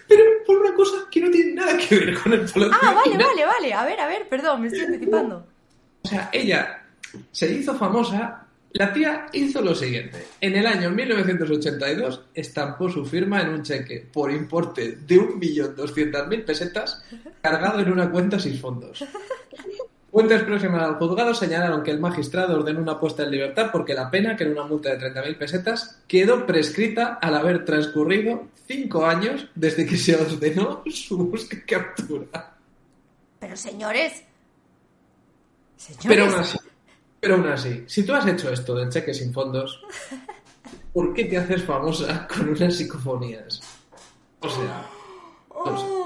Pero por una cosa que no tiene nada que ver con el Palacio Ah, vale, vale, vale. A ver, a ver, perdón, me estoy anticipando. O sea, ella se hizo famosa la tía hizo lo siguiente. En el año 1982 estampó su firma en un cheque por importe de 1.200.000 pesetas cargado en una cuenta sin fondos. Fuentes próximas al juzgado señalaron que el magistrado ordenó una puesta en libertad porque la pena, que era una multa de 30.000 pesetas, quedó prescrita al haber transcurrido cinco años desde que se ordenó su búsqueda y captura. Pero señores... señores... Pero así, pero aún así, si tú has hecho esto del cheque sin fondos, ¿por qué te haces famosa con unas psicofonías? O sea,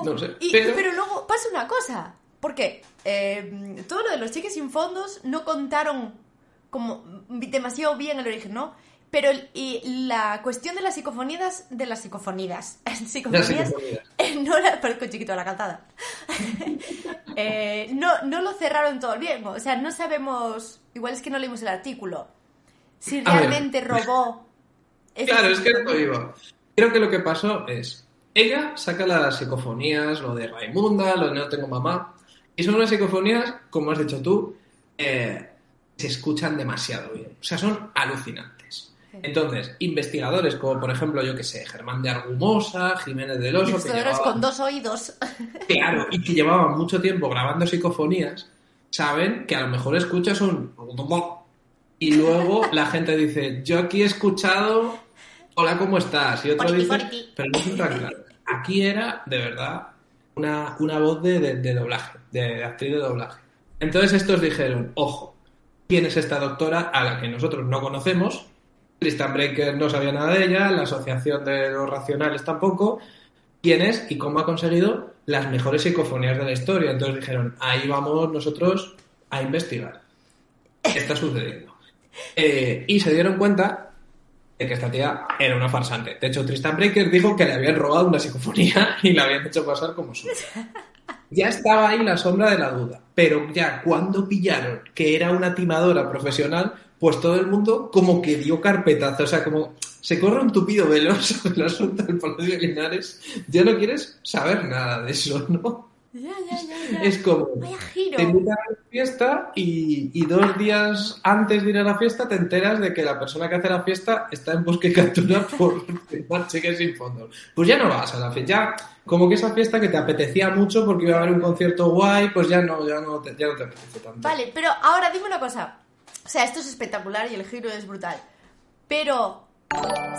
no sé. pero... luego pasa una cosa, porque eh, todo lo de los cheques sin fondos no contaron como demasiado bien el origen, ¿no? Pero y la cuestión de las psicofonías, de las psicofonías, psicofonías, no la, con chiquito la cantada, eh, no, no lo cerraron todo bien, o sea, no sabemos, igual es que no leímos el artículo, si realmente robó. Claro, es que esto iba. Creo que lo que pasó es, ella saca las psicofonías, lo de Raimunda, lo de No tengo mamá, Y son unas psicofonías, como has dicho tú, eh, se escuchan demasiado bien. O sea, son alucinantes. Entonces, investigadores como, por ejemplo, yo que sé, Germán de Argumosa, Jiménez del Oso... que Investigadores llevaba- con dos oídos. Claro, y que llevaban mucho tiempo grabando psicofonías, saben que a lo mejor escuchas un... Y luego la gente dice, yo aquí he escuchado, hola, ¿cómo estás? Y otro dice, pero no es claro. Aquí era, de verdad, una, una voz de, de- de doblaje, de actriz de doblaje. Entonces estos dijeron, ojo, ¿quién es esta doctora a la que nosotros no conocemos? Tristan Breaker no sabía nada de ella, la Asociación de los Racionales tampoco. ¿Quién es y cómo ha conseguido las mejores psicofonías de la historia? Entonces dijeron, ahí vamos nosotros a investigar. ¿Qué está sucediendo? Eh, y se dieron cuenta de que esta tía era una farsante. De hecho, Tristan Breaker dijo que le habían robado una psicofonía y la habían hecho pasar como suya. Ya estaba ahí la sombra de la duda. Pero ya cuando pillaron que era una timadora profesional, pues todo el mundo como que dio carpetazo. O sea, como se corre un tupido velo sobre el asunto del Palacio de Linares. Ya no quieres saber nada de eso, ¿no? Ya, ya, ya, ya. Es como... Vaya giro. Te invitan a la fiesta y, y dos días antes de ir a la fiesta te enteras de que la persona que hace la fiesta está en bosque y captura por firmar cheques sin fondos. Pues ya no vas a la fiesta. Ya, como que esa fiesta que te apetecía mucho porque iba a haber un concierto guay, pues ya no, ya no, te, ya no te apetece tanto. Vale, pero ahora dime una cosa. O sea, esto es espectacular y el giro es brutal. Pero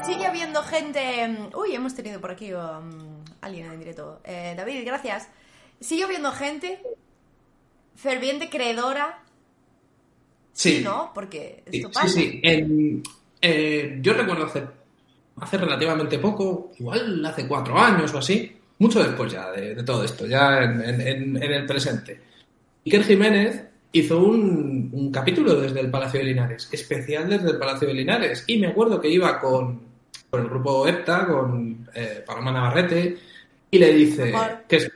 sigue habiendo gente. mm, Uy, hemos tenido por aquí um, alguien en directo. Eh, David, gracias. Sigue habiendo gente ferviente creedora. Sí. ¿no? Porque Sí, esto sí, pasa. sí. En- eh, yo recuerdo hace, hace relativamente poco, igual hace cuatro años o así, mucho después ya de, de todo esto, ya en, en- en- en el presente. Iker Jiménez hizo un, un capítulo desde el Palacio de Linares, especial desde el Palacio de Linares, y me acuerdo que iba con, con el grupo EPTA, con eh, Paloma Navarrete, y le dice que, es-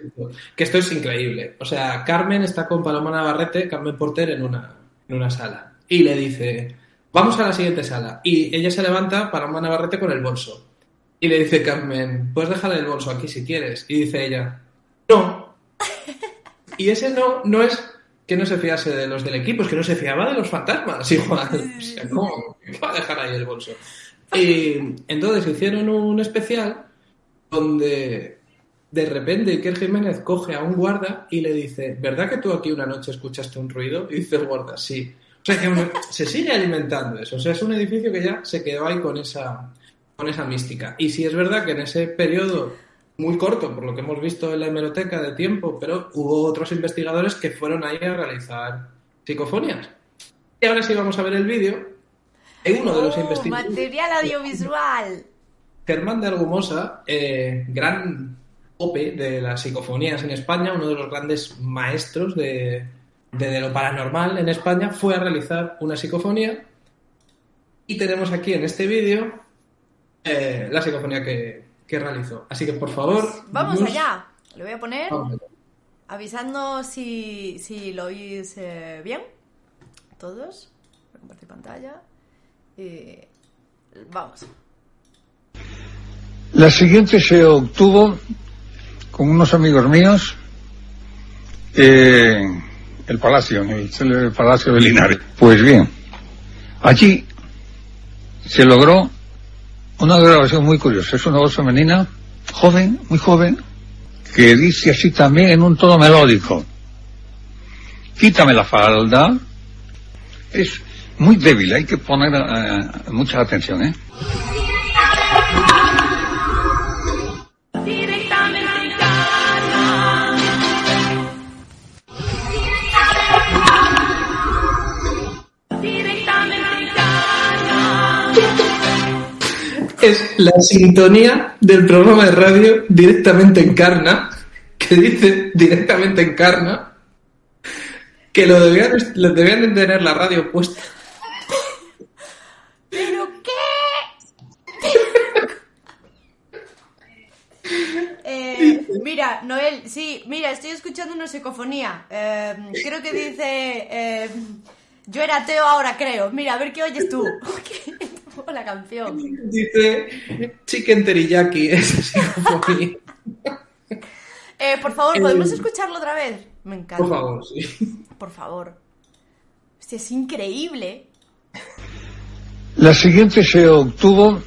que esto es increíble. O sea, Carmen está con Paloma Navarrete, Carmen Porter, en una, en una sala. Y le dice, vamos a la siguiente sala. Y ella se levanta, Paloma Navarrete, con el bolso. Y le dice Carmen, puedes dejar el bolso aquí si quieres. Y dice ella, no. Y ese no, no es que no se fiase de los del equipo, es que no se fiaba de los fantasmas. Igual. O sea, ¿cómo va a dejar ahí el bolso? Y entonces hicieron un especial donde de repente Iker Jiménez coge a un guarda y le dice, ¿verdad que tú aquí una noche escuchaste un ruido? Y dice el guarda, sí. O sea que se sigue alimentando eso. O sea, es un edificio que ya se quedó ahí con esa, con esa mística. Y sí es verdad que en ese periodo muy corto, por lo que hemos visto en la hemeroteca de tiempo, pero hubo otros investigadores que fueron ahí a realizar psicofonías. Y ahora sí vamos a ver el vídeo. En uno de los Oh, investigadores... material audiovisual. Germán de Argumosa, eh, gran ope de las psicofonías en España, uno de los grandes maestros de, de, de lo paranormal en España, fue a realizar una psicofonía. Y tenemos aquí en este vídeo eh, la psicofonía que, que realizó. Así que, por favor... Vamos Gus, allá. Le voy a poner vamos avisando si, si lo oís eh, bien. Todos. Voy a compartir pantalla. Y vamos. La siguiente se obtuvo con unos amigos míos en el Palacio, en el célebre Palacio de Linares. Pues bien, allí se logró una grabación muy curiosa. Es una voz femenina, joven, muy joven, que dice así también en un tono melódico. Quítame la falda. Es muy débil, hay que poner eh, mucha atención, ¿eh? Es la sintonía del programa de radio directamente encarna, que dice directamente encarna, que lo debían, lo debían de tener la radio puesta. ¿Pero qué? Eh, mira, Noel, sí, mira, estoy escuchando una psicofonía. Eh, creo que dice. eh, yo era ateo, ahora creo. Mira, a ver qué oyes tú. Pongo la canción. Dice Chicken Teriyaki, psicofonía. Eh, por favor, ¿podemos escucharlo otra vez? Me encanta. Por favor, sí. Por favor. Hostia, es increíble. La siguiente se obtuvo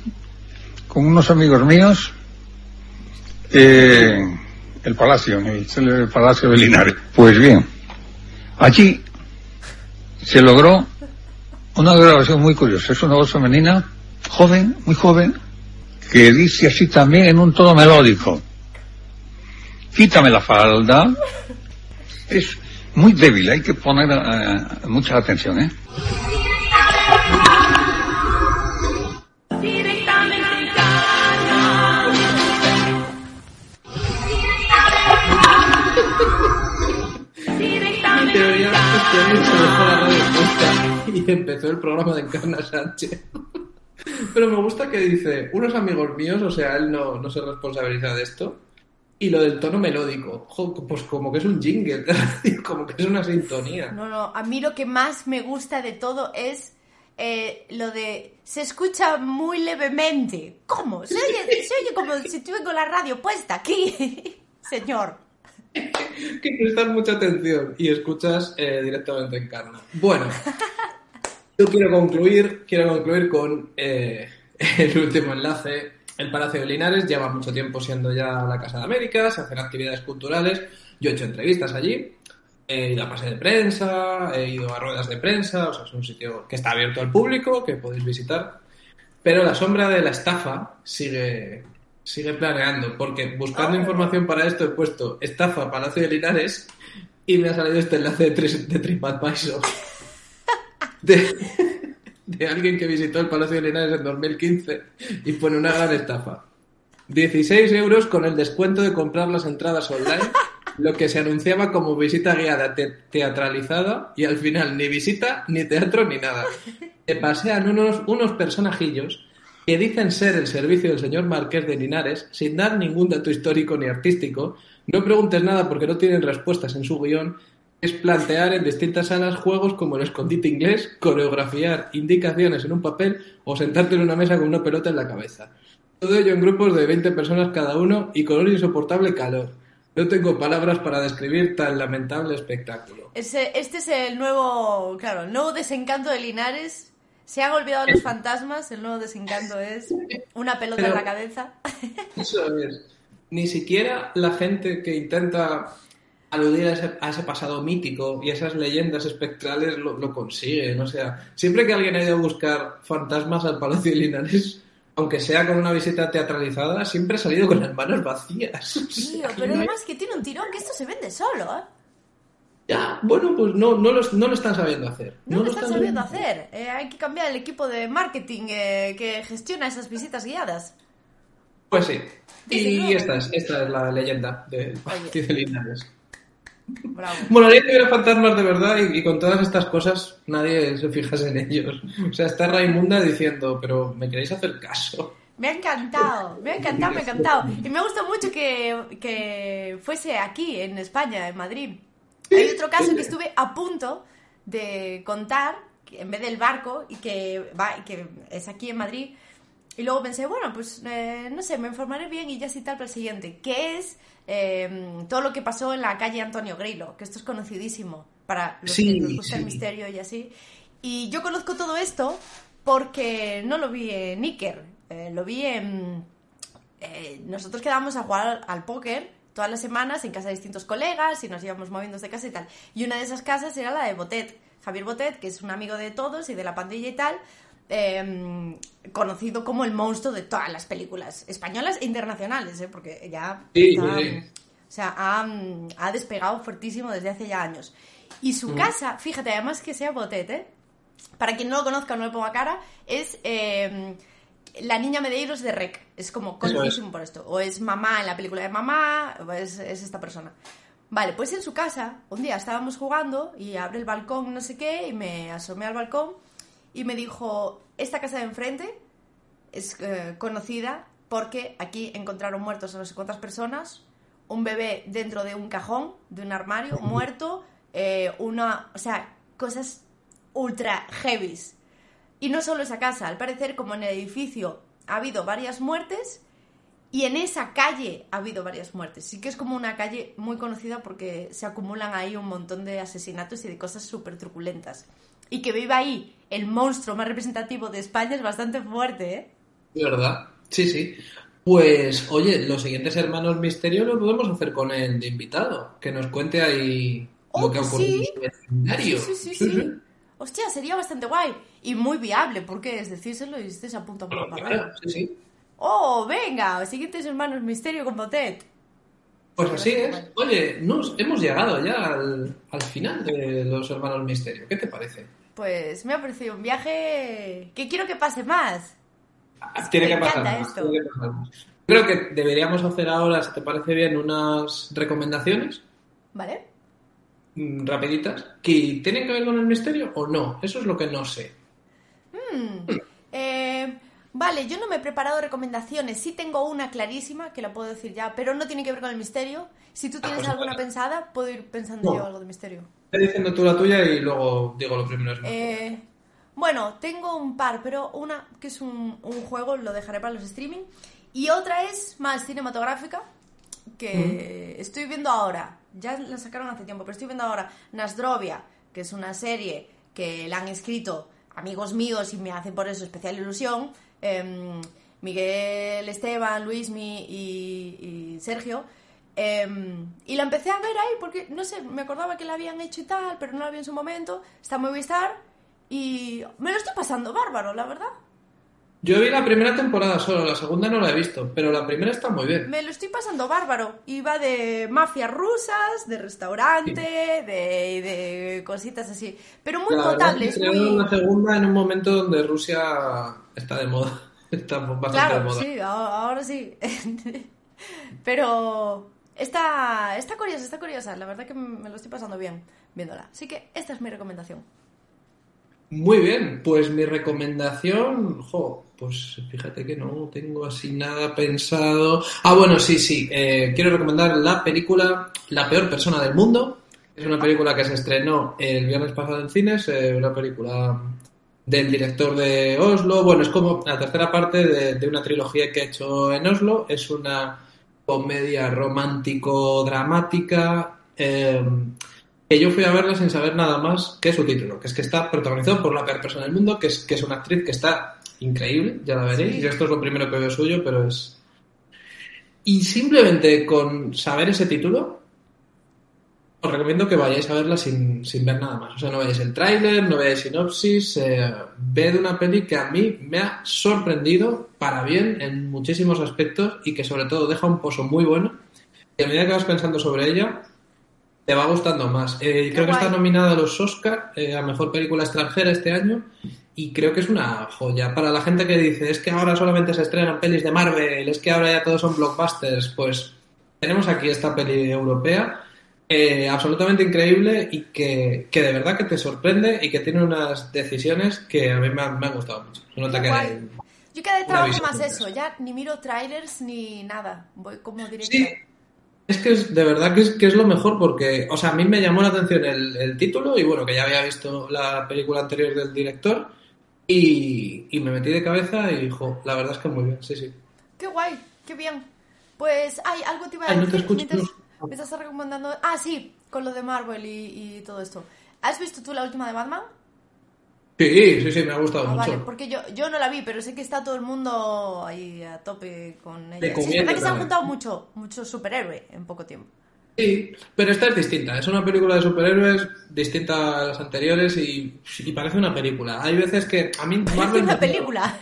con unos amigos míos eh, el Palacio, el célebre Palacio de Linares. Pues bien, allí se logró una grabación muy curiosa. Es una voz femenina, joven, muy joven, que dice así también en un tono melódico. Quítame la falda. Es muy débil, hay que poner eh, mucha atención, ¿eh? Empezó el programa de Encarna Sánchez. Pero me gusta que dice, unos amigos míos, o sea, él no, no se responsabiliza de esto. Y lo del tono melódico, jo, pues como que es un jingle como que es una sintonía. No, no, a mí lo que más me gusta de todo es eh, lo de se escucha muy levemente. ¿Cómo? Se oye, se oye como si tuve con la radio puesta aquí. Señor. que prestas mucha atención y escuchas eh, directamente en Carna. Bueno, yo quiero concluir, quiero concluir con eh, el último enlace. El Palacio de Linares lleva mucho tiempo siendo ya la Casa de América, se hacen actividades culturales. Yo he hecho entrevistas allí, he ido a pase de prensa, he ido a ruedas de prensa, o sea, es un sitio que está abierto al público, que podéis visitar. Pero la sombra de la estafa sigue, sigue planeando, porque buscando Oh. información para esto he puesto estafa Palacio de Linares y me ha salido este enlace de, Tri- de TripAdvisor. De, alguien que visitó el Palacio de Linares en 2015 y pone una gran estafa. 16 euros con el descuento de comprar las entradas online, lo que se anunciaba como visita guiada te- teatralizada y al final ni visita, ni teatro, ni nada. Te pasean unos, unos personajillos que dicen ser el servicio del señor Marqués de Linares sin dar ningún dato histórico ni artístico. No preguntes nada porque no tienen respuestas en su guion. Es plantear en distintas salas juegos como el escondite inglés, coreografiar indicaciones en un papel o sentarte en una mesa con una pelota en la cabeza. Todo ello en grupos de 20 personas cada uno y con un insoportable calor. No tengo palabras para describir tan lamentable espectáculo. Ese- este es el nuevo, claro, el nuevo desencanto de Linares. Se han olvidado los fantasmas, el nuevo desencanto es una pelota en la cabeza. Eso es. Ni siquiera la gente que intenta aludir a ese, a ese pasado mítico y a esas leyendas espectrales lo, lo consiguen. O sea, siempre que alguien ha ido a buscar fantasmas al Palacio de Linares, aunque sea con una visita teatralizada, siempre ha salido con las manos vacías. Tío, pero además que tiene un tirón que esto se vende solo, ¿eh? Ya, bueno, pues no, no, lo, no lo están sabiendo hacer. No, lo están sabiendo hacer. Eh, hay que cambiar el equipo de marketing eh, que gestiona esas visitas guiadas. Pues sí. Y esta es, esta es la leyenda del Palacio de Linares. Bravo. Molaría que hubiera fantasmas de verdad y, y con todas estas cosas nadie se fijase en ellos. O sea, está Raimunda diciendo, pero ¿me queréis hacer caso? Me ha encantado, me ha encantado, me ha encantado. Y me gusta mucho que, que fuese aquí, en España, en Madrid. Hay otro caso que estuve a punto de contar, en vez del barco, y que, va, y que es aquí en Madrid. Y luego pensé, bueno, pues eh, no sé, me informaré bien y ya sí tal para el siguiente. Que es eh, todo lo que pasó en la calle Antonio Grillo, que esto es conocidísimo para los Sí, que nos gusta el misterio y así. Y yo conozco todo esto porque no lo vi en Iker, eh, lo vi en... eh, nosotros quedábamos a jugar al, al póker todas las semanas en casa de distintos colegas y nos íbamos moviendo de casa y tal. Y una de esas casas era la de Botet, Javier Botet, que es un amigo de todos y de la pandilla y tal, eh, conocido como el monstruo de todas las películas españolas e internacionales, ¿eh? porque ya... Sí, está- sí, sí. o sea, ha, ha despegado fuertísimo desde hace ya años. Y su casa, fíjate, además que sea Botet, ¿eh? Para quien no lo conozca o no le ponga cara, es eh, la niña Medeiros de Rec. Es como Eso es. conocidísimo por esto. O es mamá en la película de mamá, o es, es esta persona. Vale, pues en su casa, un día estábamos jugando y abre el balcón, no sé qué, y me asomé al balcón y me dijo, esta casa de enfrente es eh, conocida porque aquí encontraron muertos a no sé cuántas personas, un bebé dentro de un cajón, de un armario, muerto, eh, una, o sea, cosas ultra heavies. Y no solo esa casa, al parecer como en el edificio ha habido varias muertes Y en esa calle ha habido varias muertes. Sí que es como una calle muy conocida porque se acumulan ahí un montón de asesinatos y de cosas súper truculentas. Y que viva ahí el monstruo más representativo de España es bastante fuerte, ¿eh? De verdad, sí, sí. Pues, oye, los siguientes hermanos misterio lo podemos hacer con el de invitado. Que nos cuente ahí Oh, lo que ha ocurrido sí. en su vecindario. Sí, sí, sí, sí. Hostia, sería bastante guay. Y muy viable, porque es decírselo y estés a punto Claro, sí, sí. ¡Oh, venga! Siguientes hermanos misterio con Botet. Pues así es. Oye, nos hemos llegado ya al, al final de los hermanos misterio. ¿Qué te parece? Pues me ha parecido un viaje que quiero que pase más. Tiene me que pasar encanta más, esto. tiene que pasar más. Creo que deberíamos hacer ahora, si te parece bien, unas recomendaciones ¿Vale? mm, rapiditas que tienen que ver con el misterio o no. Eso es lo que no sé. Eh, vale, yo no me he preparado recomendaciones. Sí tengo una clarísima, que la puedo decir ya, pero no tiene que ver con el misterio. Si tú tienes pues alguna pensada, puedo ir pensando No. yo algo de misterio. Ve diciendo tú la tuya y luego digo lo primero. Eh, bueno, tengo un par, pero una que es un, un juego, lo dejaré para los streaming. Y otra es más cinematográfica, que estoy viendo ahora. Ya la sacaron hace tiempo, pero estoy viendo ahora Nasdrovia, que es una serie que la han escrito amigos míos y me hace por eso especial ilusión. Em, Miguel Esteban, Luismi y, y Sergio. Em, y la empecé a ver ahí porque, no sé, me acordaba que la habían hecho y tal, pero no la vi en su momento. Está muy Movistar y me lo estoy pasando bárbaro, la verdad. Yo vi la primera temporada solo, la segunda no la he visto, pero la primera está muy bien. Me lo estoy pasando bárbaro. Va de mafias rusas, de restaurante, de, de cositas así. Pero muy potable, es que muy... la segunda en un momento donde Rusia está de moda. Está bastante de moda. sí, ahora sí. Pero está, está curiosa, está curiosa. La verdad que me lo estoy pasando bien viéndola. Así que esta es mi recomendación. Muy bien, pues mi recomendación, jo, pues fíjate que no tengo así nada pensado. Ah, bueno, sí, sí, eh, quiero recomendar la película La peor persona del mundo. Es una película que se estrenó el viernes pasado en cines, eh, una película del director de Oslo. Bueno, es como la tercera parte de, una trilogía que ha hecho en Oslo. Es una comedia romántico-dramática. eh, que yo fui a verla sin saber nada más que su título, que es que está protagonizado por la peor persona del mundo, que es, que es una actriz que está increíble, ya la veréis. Sí. Yo esto es lo primero que veo suyo, pero es... Y simplemente con saber ese título, os recomiendo que vayáis a verla sin, sin ver nada más. O sea, no veáis el tráiler, no veáis sinopsis, eh, ved una peli que a mí me ha sorprendido para bien en muchísimos aspectos y que sobre todo deja un pozo muy bueno. Y a medida que vas pensando sobre ella, te va gustando más. Eh, creo que está nominada a los Oscar eh, a Mejor Película Extranjera este año y creo que es una joya. Para la gente que dice, es que ahora solamente se estrenan pelis de Marvel, es que ahora ya todos son blockbusters, pues tenemos aquí esta peli europea eh, absolutamente increíble y que, que de verdad que te sorprende y que tiene unas decisiones que a mí me han, me han gustado mucho. Que guay. Yo cada vez trabajo más eso, eso. ya ni miro trailers ni nada. Voy como directo. Sí, es que es, de verdad que es, que es lo mejor porque, o sea, a mí me llamó la atención el, el título y bueno, que ya había visto la película anterior del director y, y me metí de cabeza y, jo, la verdad es que muy bien, sí, sí. Qué guay, qué bien. Pues, ay, algo te iba a Ay, no decir. te escucho, mientras no. Me estás recomendando. Ah, sí, con lo de Marvel y, y todo esto. ¿Has visto tú la última de Batman? Sí, sí, sí, me ha gustado Ah, mucho. vale, porque yo, yo no la vi, pero sé que está todo el mundo ahí a tope con ella. Sí, es verdad que se han juntado mucho, mucho superhéroe en poco tiempo. Sí, pero esta es distinta. Es una película de superhéroes distinta a las anteriores y, y parece una película. Hay veces que a mí Es Marvel una película.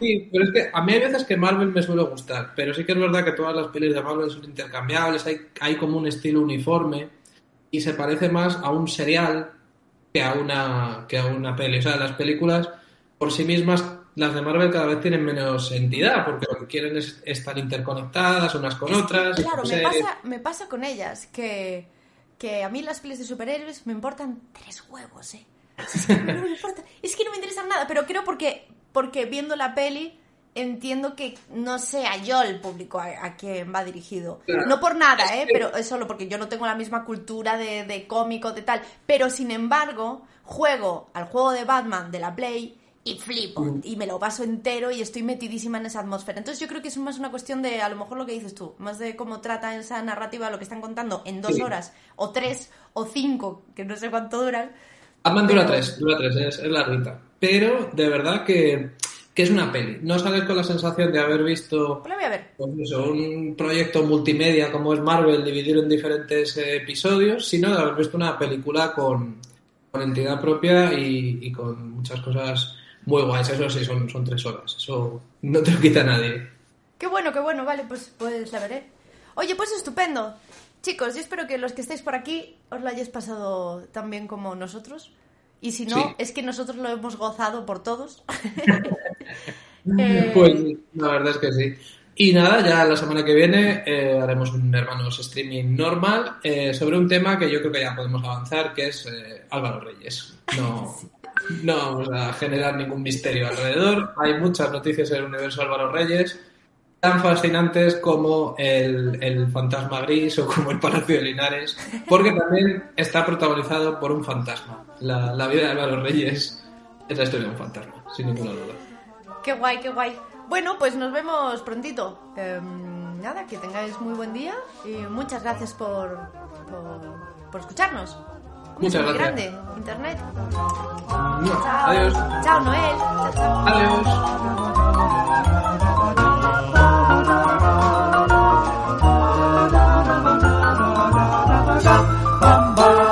Sí, pero es que a mí hay veces que Marvel me suele gustar, pero sí que es verdad que todas las pelis de Marvel son intercambiables, hay, hay como un estilo uniforme y se parece más a un serial que a una que a una peli. O sea, las películas por sí mismas, las de Marvel cada vez tienen menos entidad, porque lo que quieren es estar interconectadas unas con otras. Claro, me pasa, me pasa con ellas que, que a mí las pelis de superhéroes me importan tres huevos, ¿eh? Es que no me importa, es que no me interesan nada, pero creo porque, porque viendo la peli entiendo que no sea yo el público a, a quien va dirigido. Claro. No por nada, ¿eh? Pero es solo porque yo no tengo la misma cultura de, de cómico, de tal. Pero sin embargo, juego al juego de Batman de la Play y flipo y me lo paso entero y estoy metidísima en esa atmósfera. Entonces yo creo que es más una cuestión de a lo mejor lo que dices tú, más de cómo trata esa narrativa lo que están contando en dos Sí. horas o tres o cinco, que no sé cuánto duran. Ant-Man dura tres, dura tres, es, es larguita. Pero de verdad que, que es una peli. No sales con la sensación de haber visto Pues la voy a ver. pues eso, un proyecto multimedia como es Marvel dividido en diferentes episodios, sino de haber visto una película con, con entidad propia y, y con muchas cosas muy guays. Eso sí, son, son tres horas. Eso no te lo quita nadie. Qué bueno, qué bueno, vale, pues, pues la veré. Oye, pues estupendo. Chicos, yo espero que los que estáis por aquí os lo hayáis pasado tan bien como nosotros. Y si no, Sí. es que nosotros lo hemos gozado por todos. Eh, Pues la verdad es que sí. Y nada, ya la semana que viene eh, haremos un hermanos streaming normal eh, sobre un tema que yo creo que ya podemos avanzar, que es eh, Álvaro Reyes. No, no vamos a generar ningún misterio alrededor. Hay muchas noticias en el universo Álvaro Reyes, tan fascinantes como el, el fantasma gris o como el Palacio de Linares, porque también está protagonizado por un fantasma. La, la vida de Álvaro Reyes es la historia de un fantasma, sin ninguna duda. Qué guay, qué guay. Bueno, pues nos vemos prontito. Em, nada, que tengáis muy buen día y muchas gracias por, por, por escucharnos. Un Muchas gracias. grande, Internet. Mua. Chao. Adiós. Chao, Noel. Chao, chao. Adiós. Bamba.